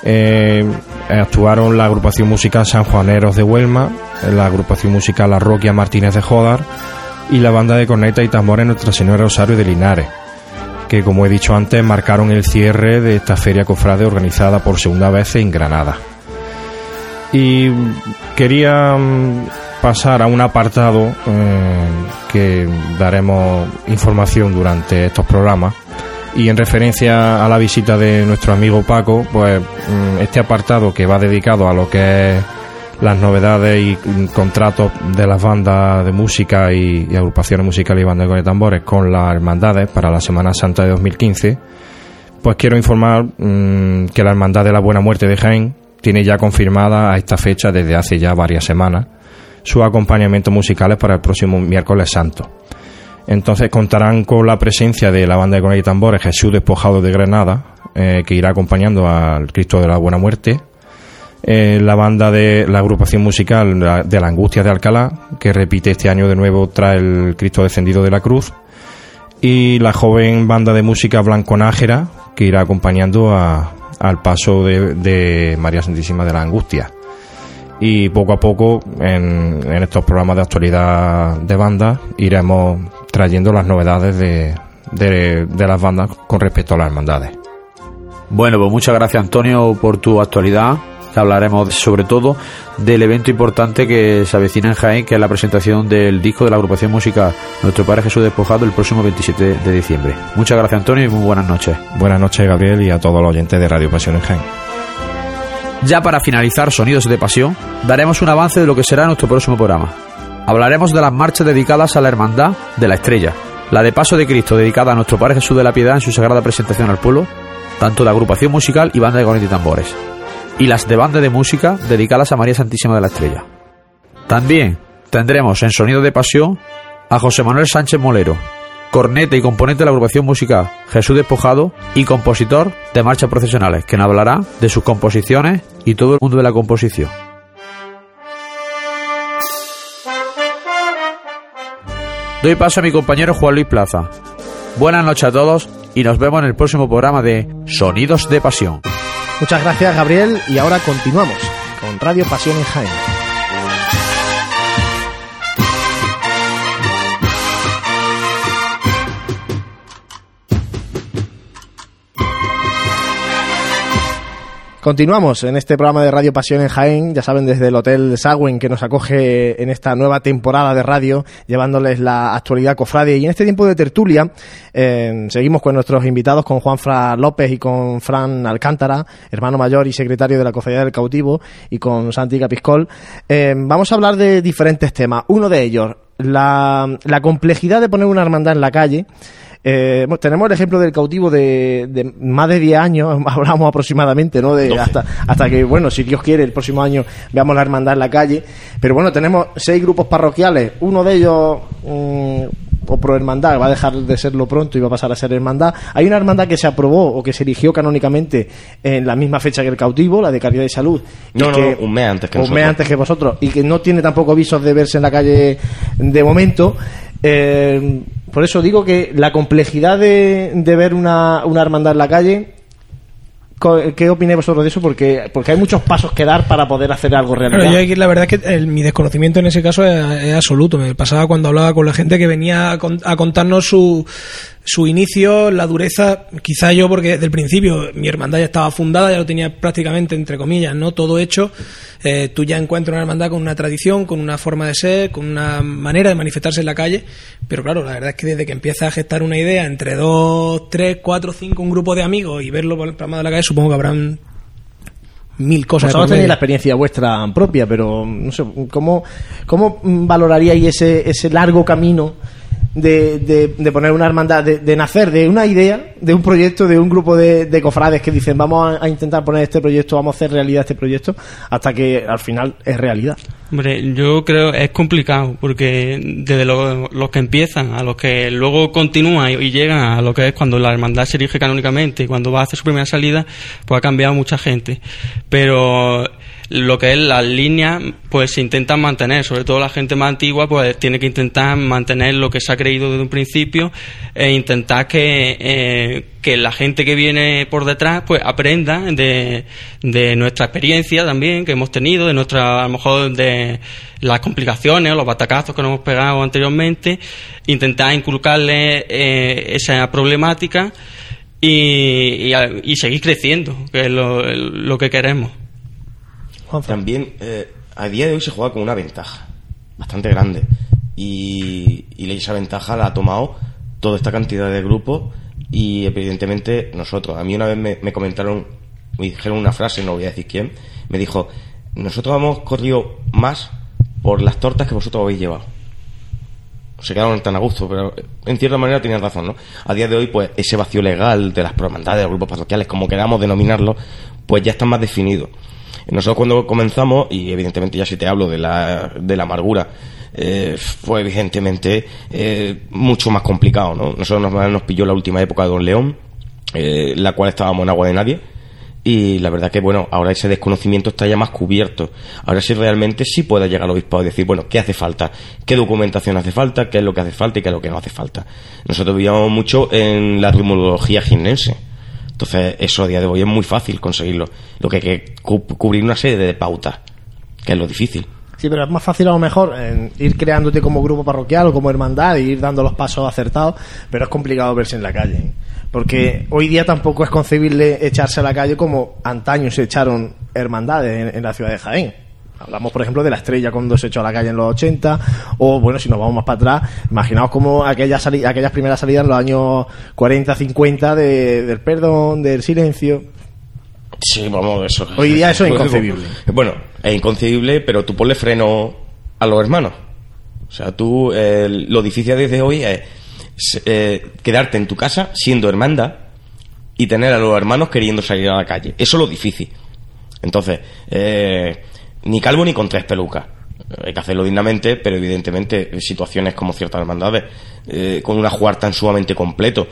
Eh, actuaron la agrupación musical San Juaneros de Huelma, la agrupación musical La Roquia Martínez de Jodar y la banda de corneta y tambores Nuestra Señora Rosario de Linares que, como he dicho antes, marcaron el cierre de esta feria cofrade organizada por segunda vez en Granada. Y quería mm, pasar a un apartado eh, que daremos información durante estos programas. Y en referencia a la visita de nuestro amigo Paco, pues mm, este apartado que va dedicado a lo que es las novedades y contratos de las bandas de música y, agrupaciones musicales y bandas de tambores con las hermandades para la Semana Santa de 2015, pues quiero informar mm, que la Hermandad de la Buena Muerte de Jaén tiene ya confirmada a esta fecha desde hace ya varias semanas sus acompañamientos musicales para el próximo miércoles santo. Entonces contarán con la presencia de la banda de Coney y Tambores Jesús Despojado de Granada, eh, que irá acompañando al Cristo de la Buena Muerte. Eh, la banda de la agrupación musical de la Angustia de Alcalá, que repite este año de nuevo trae el Cristo Descendido de la Cruz. Y la joven banda de música Blanco Nájera, que irá acompañando al paso de María Santísima de la Angustia y poco a poco en, estos programas de actualidad de bandas iremos trayendo las novedades de, de, las bandas con respecto a las hermandades. Bueno, pues muchas gracias Antonio por tu actualidad. Hablaremos sobre todo del evento importante que se avecina en Jaén, que es la presentación del disco de la agrupación música Nuestro Padre Jesús Despojado el próximo 27 de diciembre. Muchas gracias Antonio y muy buenas noches. Buenas noches Gabriel y a todos los oyentes de Radio Pasión en Jaén. Ya para finalizar Sonidos de Pasión, daremos un avance de lo que será nuestro próximo programa. Hablaremos de las marchas dedicadas a la Hermandad de la Estrella, la de Paso de Cristo dedicada a nuestro Padre Jesús de la Piedad en su sagrada presentación al pueblo, tanto de agrupación musical y banda de cornetas y tambores, y las de banda de música dedicadas a María Santísima de la Estrella. También tendremos en Sonido de Pasión a José Manuel Sánchez Molero, corneta y componente de la agrupación musical Jesús Despojado y compositor de marchas procesionales, que nos hablará de sus composiciones y todo el mundo de la composición. Doy paso a mi compañero Juan Luis Plaza. Buenas noches a todos y nos vemos en el próximo programa de Sonidos de Pasión. Muchas gracias Gabriel y ahora continuamos con Radio Pasión en Jaén. Continuamos en este programa de Radio Pasión en Jaén, ya saben, desde el Hotel Sagüen que nos acoge en esta nueva temporada de radio, llevándoles la actualidad cofrade. Y en este tiempo de tertulia, eh, seguimos con nuestros invitados, con Juan Fra López y con Fran Alcántara, hermano mayor y secretario de la Cofradía del Cautivo, y con Santi Capiscol. Eh, vamos a hablar de diferentes temas. Uno de ellos, la, la complejidad de poner una hermandad en la calle. Eh, tenemos el ejemplo del cautivo de, más de 10 años, hablamos aproximadamente, ¿no? De hasta, hasta que, bueno, si Dios quiere, el próximo año veamos la hermandad en la calle. Pero bueno, tenemos seis grupos parroquiales, uno de ellos, mm, o pro hermandad, va a dejar de serlo pronto y va a pasar a ser hermandad. Hay una hermandad que se aprobó o que se eligió canónicamente en la misma fecha que el cautivo, la de Caridad y Salud. No, no, un mes antes que Un mes antes que vosotros. Y que no tiene tampoco visos de verse en la calle de momento. Eh, por eso digo que la complejidad de, de ver una, una hermandad en la calle ¿Qué opináis vosotros de eso? Porque, porque hay muchos pasos que dar para poder hacer algo realmente. la verdad es que mi desconocimiento en ese caso es, absoluto. Me pasaba cuando hablaba con la gente que venía a, contarnos su, su inicio, la dureza, quizá yo porque desde el principio mi hermandad ya estaba fundada, ya lo tenía prácticamente, entre comillas, no todo hecho. Eh, tú ya encuentras una hermandad con una tradición, con una forma de ser, con una manera de manifestarse en la calle, pero claro, la verdad es que desde que empieza a gestar una idea entre dos, tres, cuatro, cinco, un grupo de amigos y verlo programa de la calle, supongo que habrán mil cosas. Vosotros tenéis la experiencia vuestra propia, pero no sé, ¿cómo, cómo valoraríais ese, ese largo camino de, de, poner una hermandad, de, nacer de una idea, de un proyecto, de un grupo de, cofrades que dicen vamos a, intentar poner este proyecto, vamos a hacer realidad este proyecto, hasta que al final es realidad. Hombre, yo creo es complicado, porque desde los, que empiezan a los que luego continúan y, llegan a lo que es cuando la hermandad se erige canónicamente y cuando va a hacer su primera salida, pues ha cambiado mucha gente. Pero lo que es las líneas, pues se intentan mantener, sobre todo la gente más antigua, pues tiene que intentar mantener lo que se ha creído desde un principio e intentar que, eh, que la gente que viene por detrás, pues aprenda de, de nuestra experiencia también que hemos tenido, de nuestra, a lo mejor de las complicaciones o los batacazos que nos hemos pegado anteriormente, intentar inculcarle eh, esa problemática y, y, seguir creciendo, que es lo, lo que queremos. También eh, a día de hoy se juega con una ventaja bastante grande y, esa ventaja la ha tomado toda esta cantidad de grupos y evidentemente nosotros. A mí una vez me, comentaron, me dijeron una frase, no voy a decir quién, me dijo, nosotros hemos corrido más por las tortas que vosotros habéis llevado. Se quedaron tan a gusto, pero en cierta manera tenían razón, ¿no? A día de hoy, pues ese vacío legal de las hermandades, de los grupos parroquiales, como queramos denominarlo, pues ya está más definido. Nosotros cuando comenzamos, y evidentemente ya si te hablo de la, de la amargura, eh, fue evidentemente eh, mucho más complicado, ¿no? Nosotros nos, nos pilló la última época de Don León, eh, la cual estábamos en agua de nadie, y la verdad que bueno ahora ese desconocimiento está ya más cubierto. Ahora sí realmente sí puede llegar al obispado y decir bueno qué hace falta qué documentación hace falta qué es lo que hace falta y qué es lo que no hace falta nosotros vivíamos mucho en la rumorología gimnense entonces eso a día de hoy es muy fácil conseguirlo lo que hay que cubrir una serie de pautas que es lo difícil Sí, pero es más fácil a lo mejor ir creándote como grupo parroquial o como hermandad e ir dando los pasos acertados, pero es complicado verse en la calle. Porque hoy día tampoco es concebible echarse a la calle como antaño se echaron hermandades en, la ciudad de Jaén. Hablamos, por ejemplo, de la estrella cuando se echó a la calle en los 80, o bueno, si nos vamos más para atrás, imaginaos como aquellas, aquellas primeras salidas en los años 40, 50 del perdón, del silencio. Sí, vamos, eso. Hoy día eso es inconcebible. Bueno, es inconcebible, pero tú ponle freno a los hermanos. O sea, tú, lo difícil desde hoy es eh, quedarte en tu casa siendo hermanda y tener a los hermanos queriendo salir a la calle. Eso es lo difícil. Entonces, eh, ni calvo ni con tres pelucas. Hay que hacerlo dignamente, pero evidentemente situaciones como ciertas hermandades, eh, con un jugar tan sumamente completo,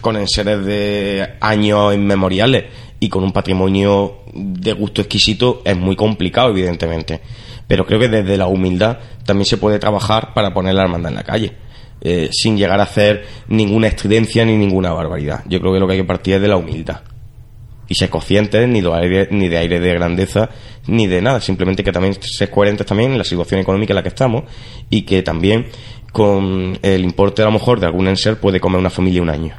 con enseres de años inmemoriales y con un patrimonio de gusto exquisito, es muy complicado, evidentemente. Pero creo que desde la humildad también se puede trabajar para poner la hermandad en la calle. Eh, sin llegar a hacer ninguna estridencia ni ninguna barbaridad. Yo creo que lo que hay que partir es de la humildad. Y ser conscientes ni de aire, ni de aire de grandeza, ni de nada. Simplemente que también ser coherentes también en la situación económica en la que estamos y que también con el importe a lo mejor de algún enser puede comer una familia un año.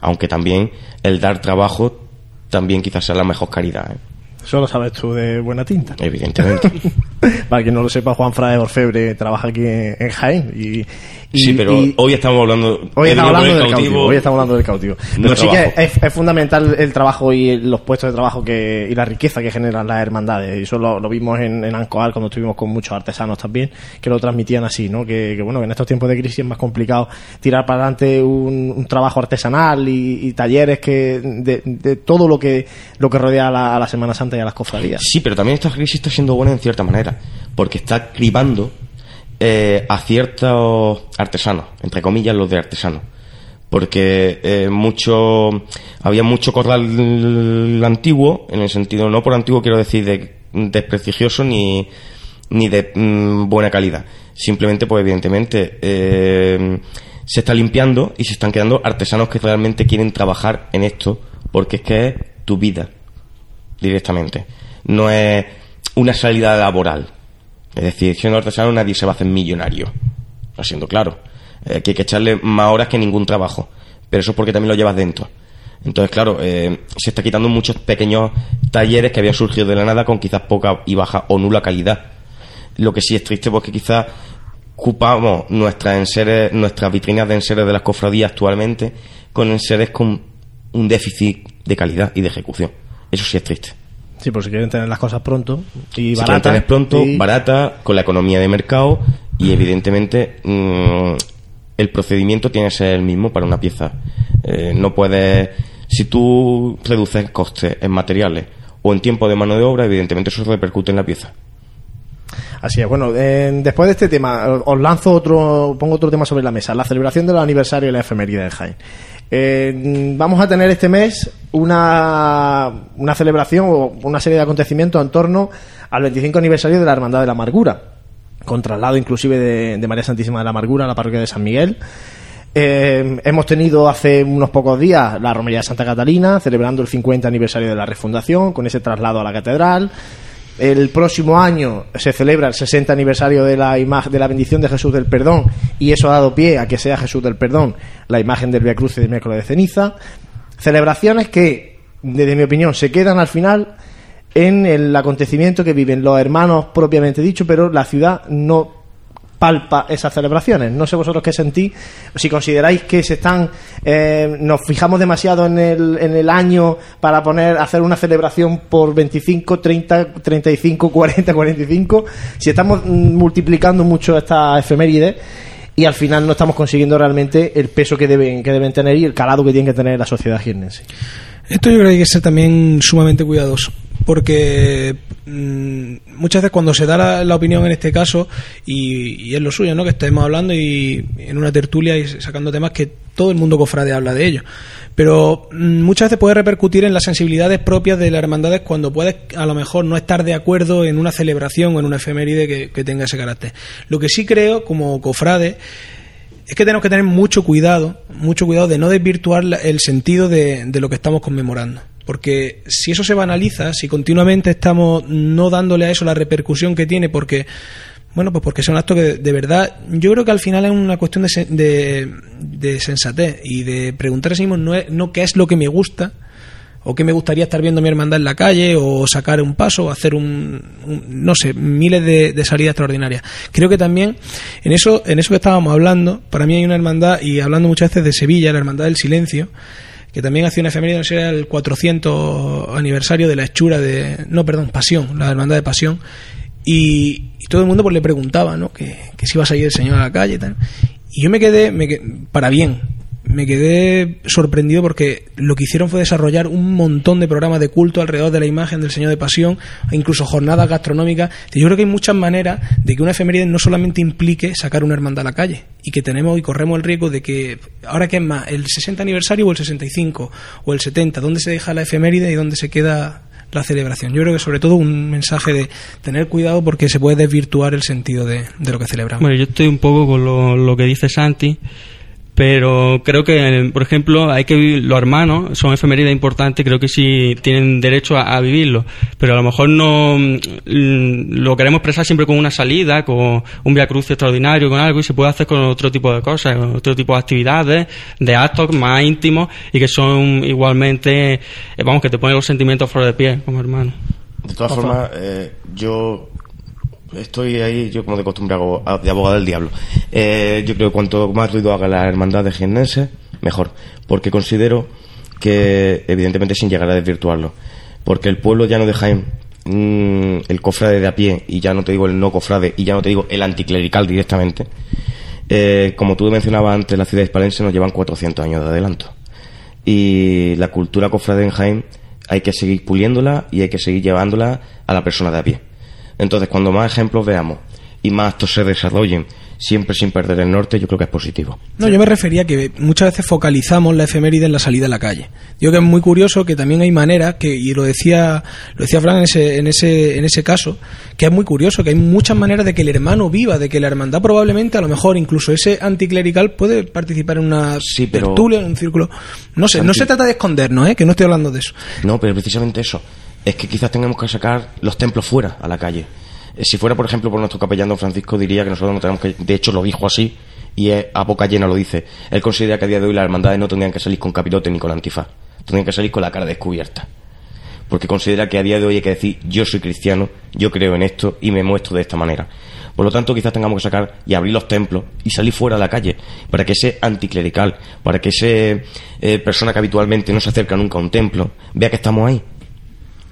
Aunque también el dar trabajo también quizás sea la mejor caridad. ¿eh? Eso lo sabes tú de buena tinta. Evidentemente. Para quien no lo sepa, Juan Fra de Orfebre trabaja aquí en, Jaén. Y, sí, pero hoy estamos hablando, hoy estamos hablando del cautivo. Hoy estamos hablando del cautivo. Pero sí que es, fundamental el trabajo y los puestos de trabajo que, y la riqueza que generan las hermandades. Y eso lo, vimos en, en Ancoal cuando estuvimos con muchos artesanos también, que lo transmitían así, ¿no? Que, bueno, en estos tiempos de crisis es más complicado tirar para adelante un, trabajo artesanal y, talleres que de, todo lo que lo que rodea a la Semana Santa a las cofradías. Sí, pero también esta crisis está siendo buena en cierta manera porque está cribando eh, a ciertos artesanos, entre comillas los de artesanos. Porque eh, mucho había mucho corral antiguo, en el sentido, no por antiguo quiero decir de desprestigioso ni, ni de mm, buena calidad. Simplemente, pues evidentemente, eh, se está limpiando y se están quedando artesanos que realmente quieren trabajar en esto, porque es que es tu vida, directamente. No es una salida laboral es decir, siendo artesano nadie se va a hacer millonario. Siendo claro. Eh, que hay que echarle más horas que ningún trabajo. Pero eso es porque también lo llevas dentro. Entonces, claro, eh, se está quitando muchos pequeños talleres que habían surgido de la nada con quizás poca y baja o nula calidad. Lo que sí es triste porque quizás ocupamos nuestras enseres, nuestras vitrinas de enseres de las cofradías actualmente con enseres con un déficit de calidad y de ejecución. Eso sí es triste. Sí, por si quieren tener las cosas pronto y si barata. pronto, barata, con la economía de mercado y evidentemente mm, el procedimiento tiene que ser el mismo para una pieza. Eh, no puedes, si tú reduces costes en materiales o en tiempo de mano de obra, evidentemente eso repercute en la pieza. Así es, bueno, después de este tema, os lanzo otro, pongo otro tema sobre la mesa, la celebración del aniversario de la efeméride de Jaén. Eh, vamos a tener este mes una, una celebración o una serie de acontecimientos en torno al 25 aniversario de la Hermandad de la Amargura, con traslado inclusive de, María Santísima de la Amargura a la parroquia de San Miguel. Eh, hemos tenido hace unos pocos días la Romería de Santa Catalina, celebrando el 50 aniversario de la refundación, con ese traslado a la catedral. El próximo año se celebra el 60 aniversario de la de la bendición de Jesús del Perdón y eso ha dado pie a que sea Jesús del Perdón la imagen del Via Cruz de miércoles de ceniza. Celebraciones que, desde mi opinión, se quedan al final en el acontecimiento que viven los hermanos propiamente dicho, pero la ciudad no palpa esas celebraciones. No sé vosotros qué sentís, si consideráis que se están, eh, nos fijamos demasiado en el, en el año para poner, hacer una celebración por 25, 30, 35, 40, 45, si estamos multiplicando mucho esta efeméride y al final no estamos consiguiendo realmente el peso que deben, que deben tener y el calado que tiene que tener la sociedad jiennense. Esto yo creo que hay que ser también sumamente cuidadoso porque mm, muchas veces cuando se da la, opinión en este caso, y, es lo suyo, ¿no? Que estemos hablando y en una tertulia y sacando temas que todo el mundo cofrade habla de ello. Pero mm, muchas veces puede repercutir en las sensibilidades propias de las hermandades cuando puedes a lo mejor no estar de acuerdo en una celebración o en una efeméride que tenga ese carácter. Lo que sí creo, como cofrade, es que tenemos que tener mucho cuidado, mucho cuidado de no desvirtuar el sentido de, lo que estamos conmemorando. Porque si eso se banaliza, si continuamente estamos no dándole a eso la repercusión que tiene, porque, bueno, pues porque es un acto que de, verdad, yo creo que al final es una cuestión de, de, sensatez y de preguntar a sí mismo no, no qué es lo que me gusta, o que me gustaría estar viendo mi hermandad en la calle o sacar un paso o hacer un, no sé miles de, salidas extraordinarias. Creo que también en eso en eso que estábamos hablando para mí hay una hermandad y hablando muchas veces de Sevilla la hermandad del silencio que también hacía una efeméride no sé el 400 aniversario de la hechura de no perdón pasión la hermandad de pasión y, todo el mundo pues le preguntaba no que, que si iba a salir el señor a la calle y tal. Y yo me quedé, me quedé para bien me quedé sorprendido porque lo que hicieron fue desarrollar un montón de programas de culto alrededor de la imagen del Señor de Pasión, incluso jornadas gastronómicas. Yo creo que hay muchas maneras de que una efeméride no solamente implique sacar una hermandad a la calle, y que tenemos y corremos el riesgo de que, ahora que es más, el 60 aniversario o el 65 o el 70, ¿dónde se deja la efeméride y dónde se queda la celebración. Yo creo que sobre todo un mensaje de tener cuidado porque se puede desvirtuar el sentido de, lo que celebramos. Bueno, yo estoy un poco con lo, lo que dice Santi pero creo que, por ejemplo, hay que vivir, los hermanos son efemérides importantes, creo que sí tienen derecho a, vivirlo, pero a lo mejor no mm, lo queremos expresar siempre con una salida, con un via cruz extraordinario, con algo, y se puede hacer con otro tipo de cosas, con otro tipo de actividades, de actos más íntimos y que son igualmente, eh, vamos, que te ponen los sentimientos fuera de pie como hermano. De todas formas, eh, yo Estoy ahí, yo como de costumbre hago de abogado del diablo. Eh, yo creo que cuanto más ruido haga la hermandad de jiennense, mejor. Porque considero que, evidentemente, sin llegar a desvirtuarlo. Porque el pueblo ya no deja en mm, el cofrade de a pie, y ya no te digo el no cofrade, y ya no te digo el anticlerical directamente. Eh, como tú mencionabas antes, las ciudades palenses nos llevan 400 años de adelanto. Y la cultura cofrade en Jaén hay que seguir puliéndola y hay que seguir llevándola a la persona de a pie. Entonces, cuando más ejemplos veamos y más estos se desarrollen siempre sin perder el norte, yo creo que es positivo. No, yo me refería que muchas veces focalizamos la efeméride en la salida a la calle. Yo creo que es muy curioso que también hay maneras, que, y lo decía, lo decía Fran en ese, en ese, en ese caso, que es muy curioso, que hay muchas maneras de que el hermano viva, de que la hermandad probablemente, a lo mejor incluso ese anticlerical puede participar en una tertulia, en un círculo. No sé, no se trata de escondernos, ¿eh? que no estoy hablando de eso. No, pero precisamente eso es que quizás tengamos que sacar los templos fuera, a la calle. Eh, si fuera, por ejemplo, por nuestro capellán don Francisco, diría que nosotros no tenemos que, de hecho lo dijo así, y a boca llena lo dice. Él considera que a día de hoy las hermandades no tendrían que salir con capirote ni con antifaz, tendrían que salir con la cara descubierta. Porque considera que a día de hoy hay que decir, yo soy cristiano, yo creo en esto y me muestro de esta manera. Por lo tanto, quizás tengamos que sacar y abrir los templos y salir fuera a la calle para que ese anticlerical, para que ese eh, persona que habitualmente no se acerca nunca a un templo, vea que estamos ahí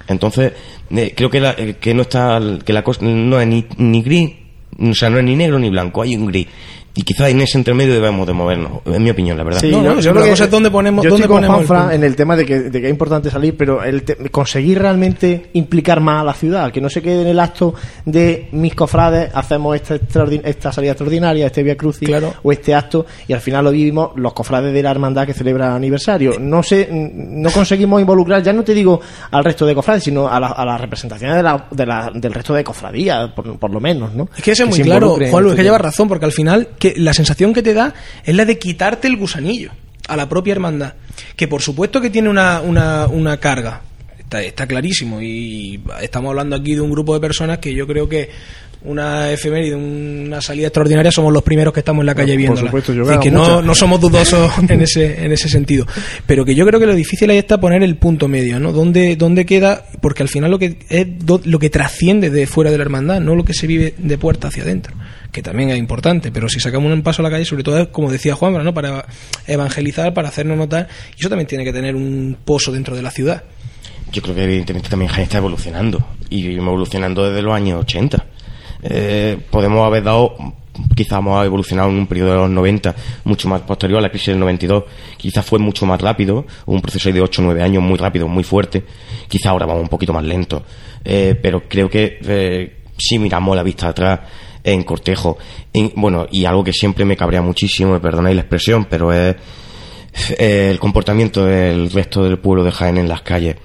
entonces, eh, creo que, la, eh, que no está, que la cosa no es ni, ni gris, o sea, no es ni negro ni blanco, hay un gris y quizás en ese intermedio debemos de movernos, en mi opinión, la verdad. Sí, yo, creo que es dónde ponemos, yo dónde ponemos en el tema de que, de que, es importante salir, pero el conseguir realmente implicar más a la ciudad, que no se quede en el acto de mis cofrades, hacemos esta, esta salida extraordinaria, este Via Crucis claro. o este acto, y al final lo vivimos los cofrades de la hermandad que celebra aniversario. No sé, no conseguimos involucrar, ya no te digo al resto de cofrades, sino a, las la representaciones de la, de la, del resto de cofradías, por, lo menos, ¿no? Es que eso es muy claro, Juan Luis, que lleva razón, porque al final la sensación que te da es la de quitarte el gusanillo a la propia hermandad. Que por supuesto que tiene una, una, una carga, está, está, clarísimo. Y estamos hablando aquí de un grupo de personas que yo creo que una efeméride, una salida extraordinaria, somos los primeros que estamos en la calle viendo y que no, no, somos dudosos en ese, en ese sentido. Pero que yo creo que lo difícil ahí está poner el punto medio, ¿no? ¿Dónde, dónde queda? Porque al final lo que es lo que trasciende de fuera de la hermandad, no lo que se vive de puerta hacia adentro que también es importante, pero si sacamos un paso a la calle, sobre todo, como decía Juan, ¿no? para evangelizar, para hacernos notar, y eso también tiene que tener un pozo dentro de la ciudad. Yo creo que evidentemente también Jaén está evolucionando, y evolucionando desde los años 80. Eh, podemos haber dado quizá hemos evolucionado en un periodo de los 90 mucho más posterior a la crisis del 92, quizás fue mucho más rápido, un proceso de 8 o 9 años muy rápido, muy fuerte, quizá ahora vamos un poquito más lento, eh, pero creo que eh, si miramos la vista atrás en cortejo, bueno, y algo que siempre me cabrea muchísimo, me perdonáis la expresión, pero es eh, el comportamiento del resto del pueblo de Jaén en las calles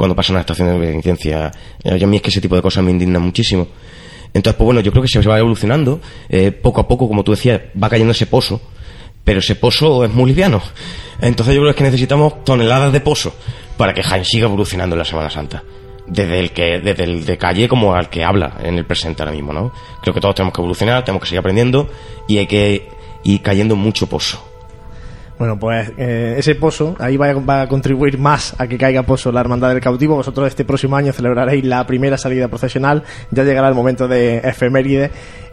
cuando pasa una estación de penitencia. a mí es que ese tipo de cosas me indignan muchísimo. Entonces, pues bueno, yo creo que se va evolucionando. Eh, poco a poco, como tú decías, va cayendo ese pozo, pero ese pozo es muy liviano. Entonces yo creo que necesitamos toneladas de pozo para que Jaén siga evolucionando en la Semana Santa. Desde el que, desde el de calle como al que habla en el presente ahora mismo, ¿no? Creo que todos tenemos que evolucionar, tenemos que seguir aprendiendo y hay que ir cayendo mucho pozo. Bueno, pues eh, ese pozo, ahí va a, va a, contribuir más a que caiga pozo la Hermandad del Cautivo. Vosotros este próximo año celebraréis la primera salida profesional. Ya llegará el momento de efeméride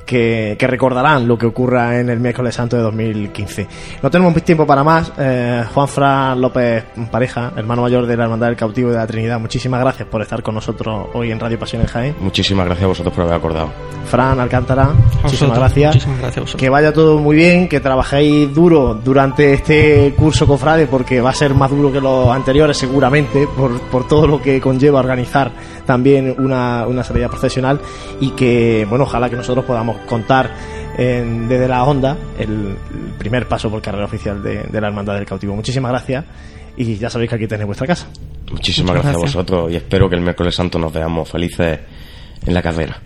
que, recordarán lo que ocurra en el miércoles santo de 2015. No tenemos tiempo para más. Eh, Juan Fran López Pareja, hermano mayor de la Hermandad del Cautivo de la Trinidad, muchísimas gracias por estar con nosotros hoy en Radio Pasión en Jaén. Muchísimas gracias a vosotros por haber acordado. Fran Alcántara, muchísimas gracias. Muchísimas gracias que vaya todo muy bien, que trabajéis duro durante este curso cofrade, porque va a ser más duro que los anteriores seguramente, por, por todo lo que conlleva organizar también una, una salida profesional y que, bueno, ojalá que nosotros podamos contar desde la onda el, primer paso por carrera oficial de, la Hermandad del Cautivo. Muchísimas gracias y ya sabéis que aquí tenéis vuestra casa. Muchísimas gracias, a vosotros y espero que el miércoles santo nos veamos felices en la carrera.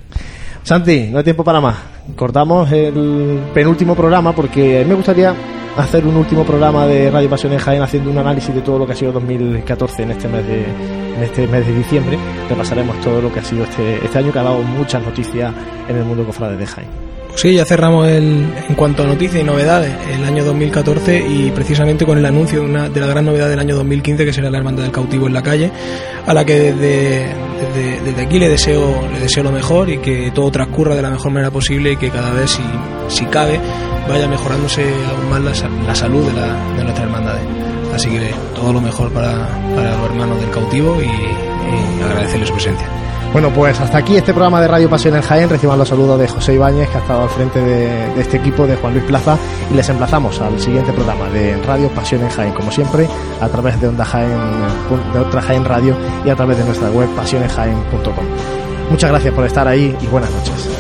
Santi, no hay tiempo para más. Cortamos el penúltimo programa porque me gustaría hacer un último programa de Radio Pasión en Jaén haciendo un análisis de todo lo que ha sido 2014 en este mes de, en este mes de diciembre. Repasaremos todo lo que ha sido este, este año que ha dado muchas noticias en el mundo cofrade de Jaén. Pues sí, ya cerramos el, en cuanto a noticias y novedades el año 2014 y precisamente con el anuncio de, una, de la gran novedad del año 2015 que será la Hermandad del Cautivo en la calle, a la que desde, desde, aquí le deseo, le deseo lo mejor y que todo transcurra de la mejor manera posible y que cada vez, si, si cabe, vaya mejorándose aún más la, la salud de, la, de nuestras hermandades. Así que todo lo mejor para, para los hermanos del cautivo y, y agradecerles su presencia. Bueno, pues hasta aquí este programa de Radio Pasión en Jaén. Reciban los saludos de José Ibáñez, que ha estado al frente de, este equipo, de Juan Luis Plaza, y les emplazamos al siguiente programa de Radio Pasión en Jaén, como siempre, a través de Onda Jaén, de otra Jaén Radio y a través de nuestra web pasionenjaén.com. Muchas gracias por estar ahí y buenas noches.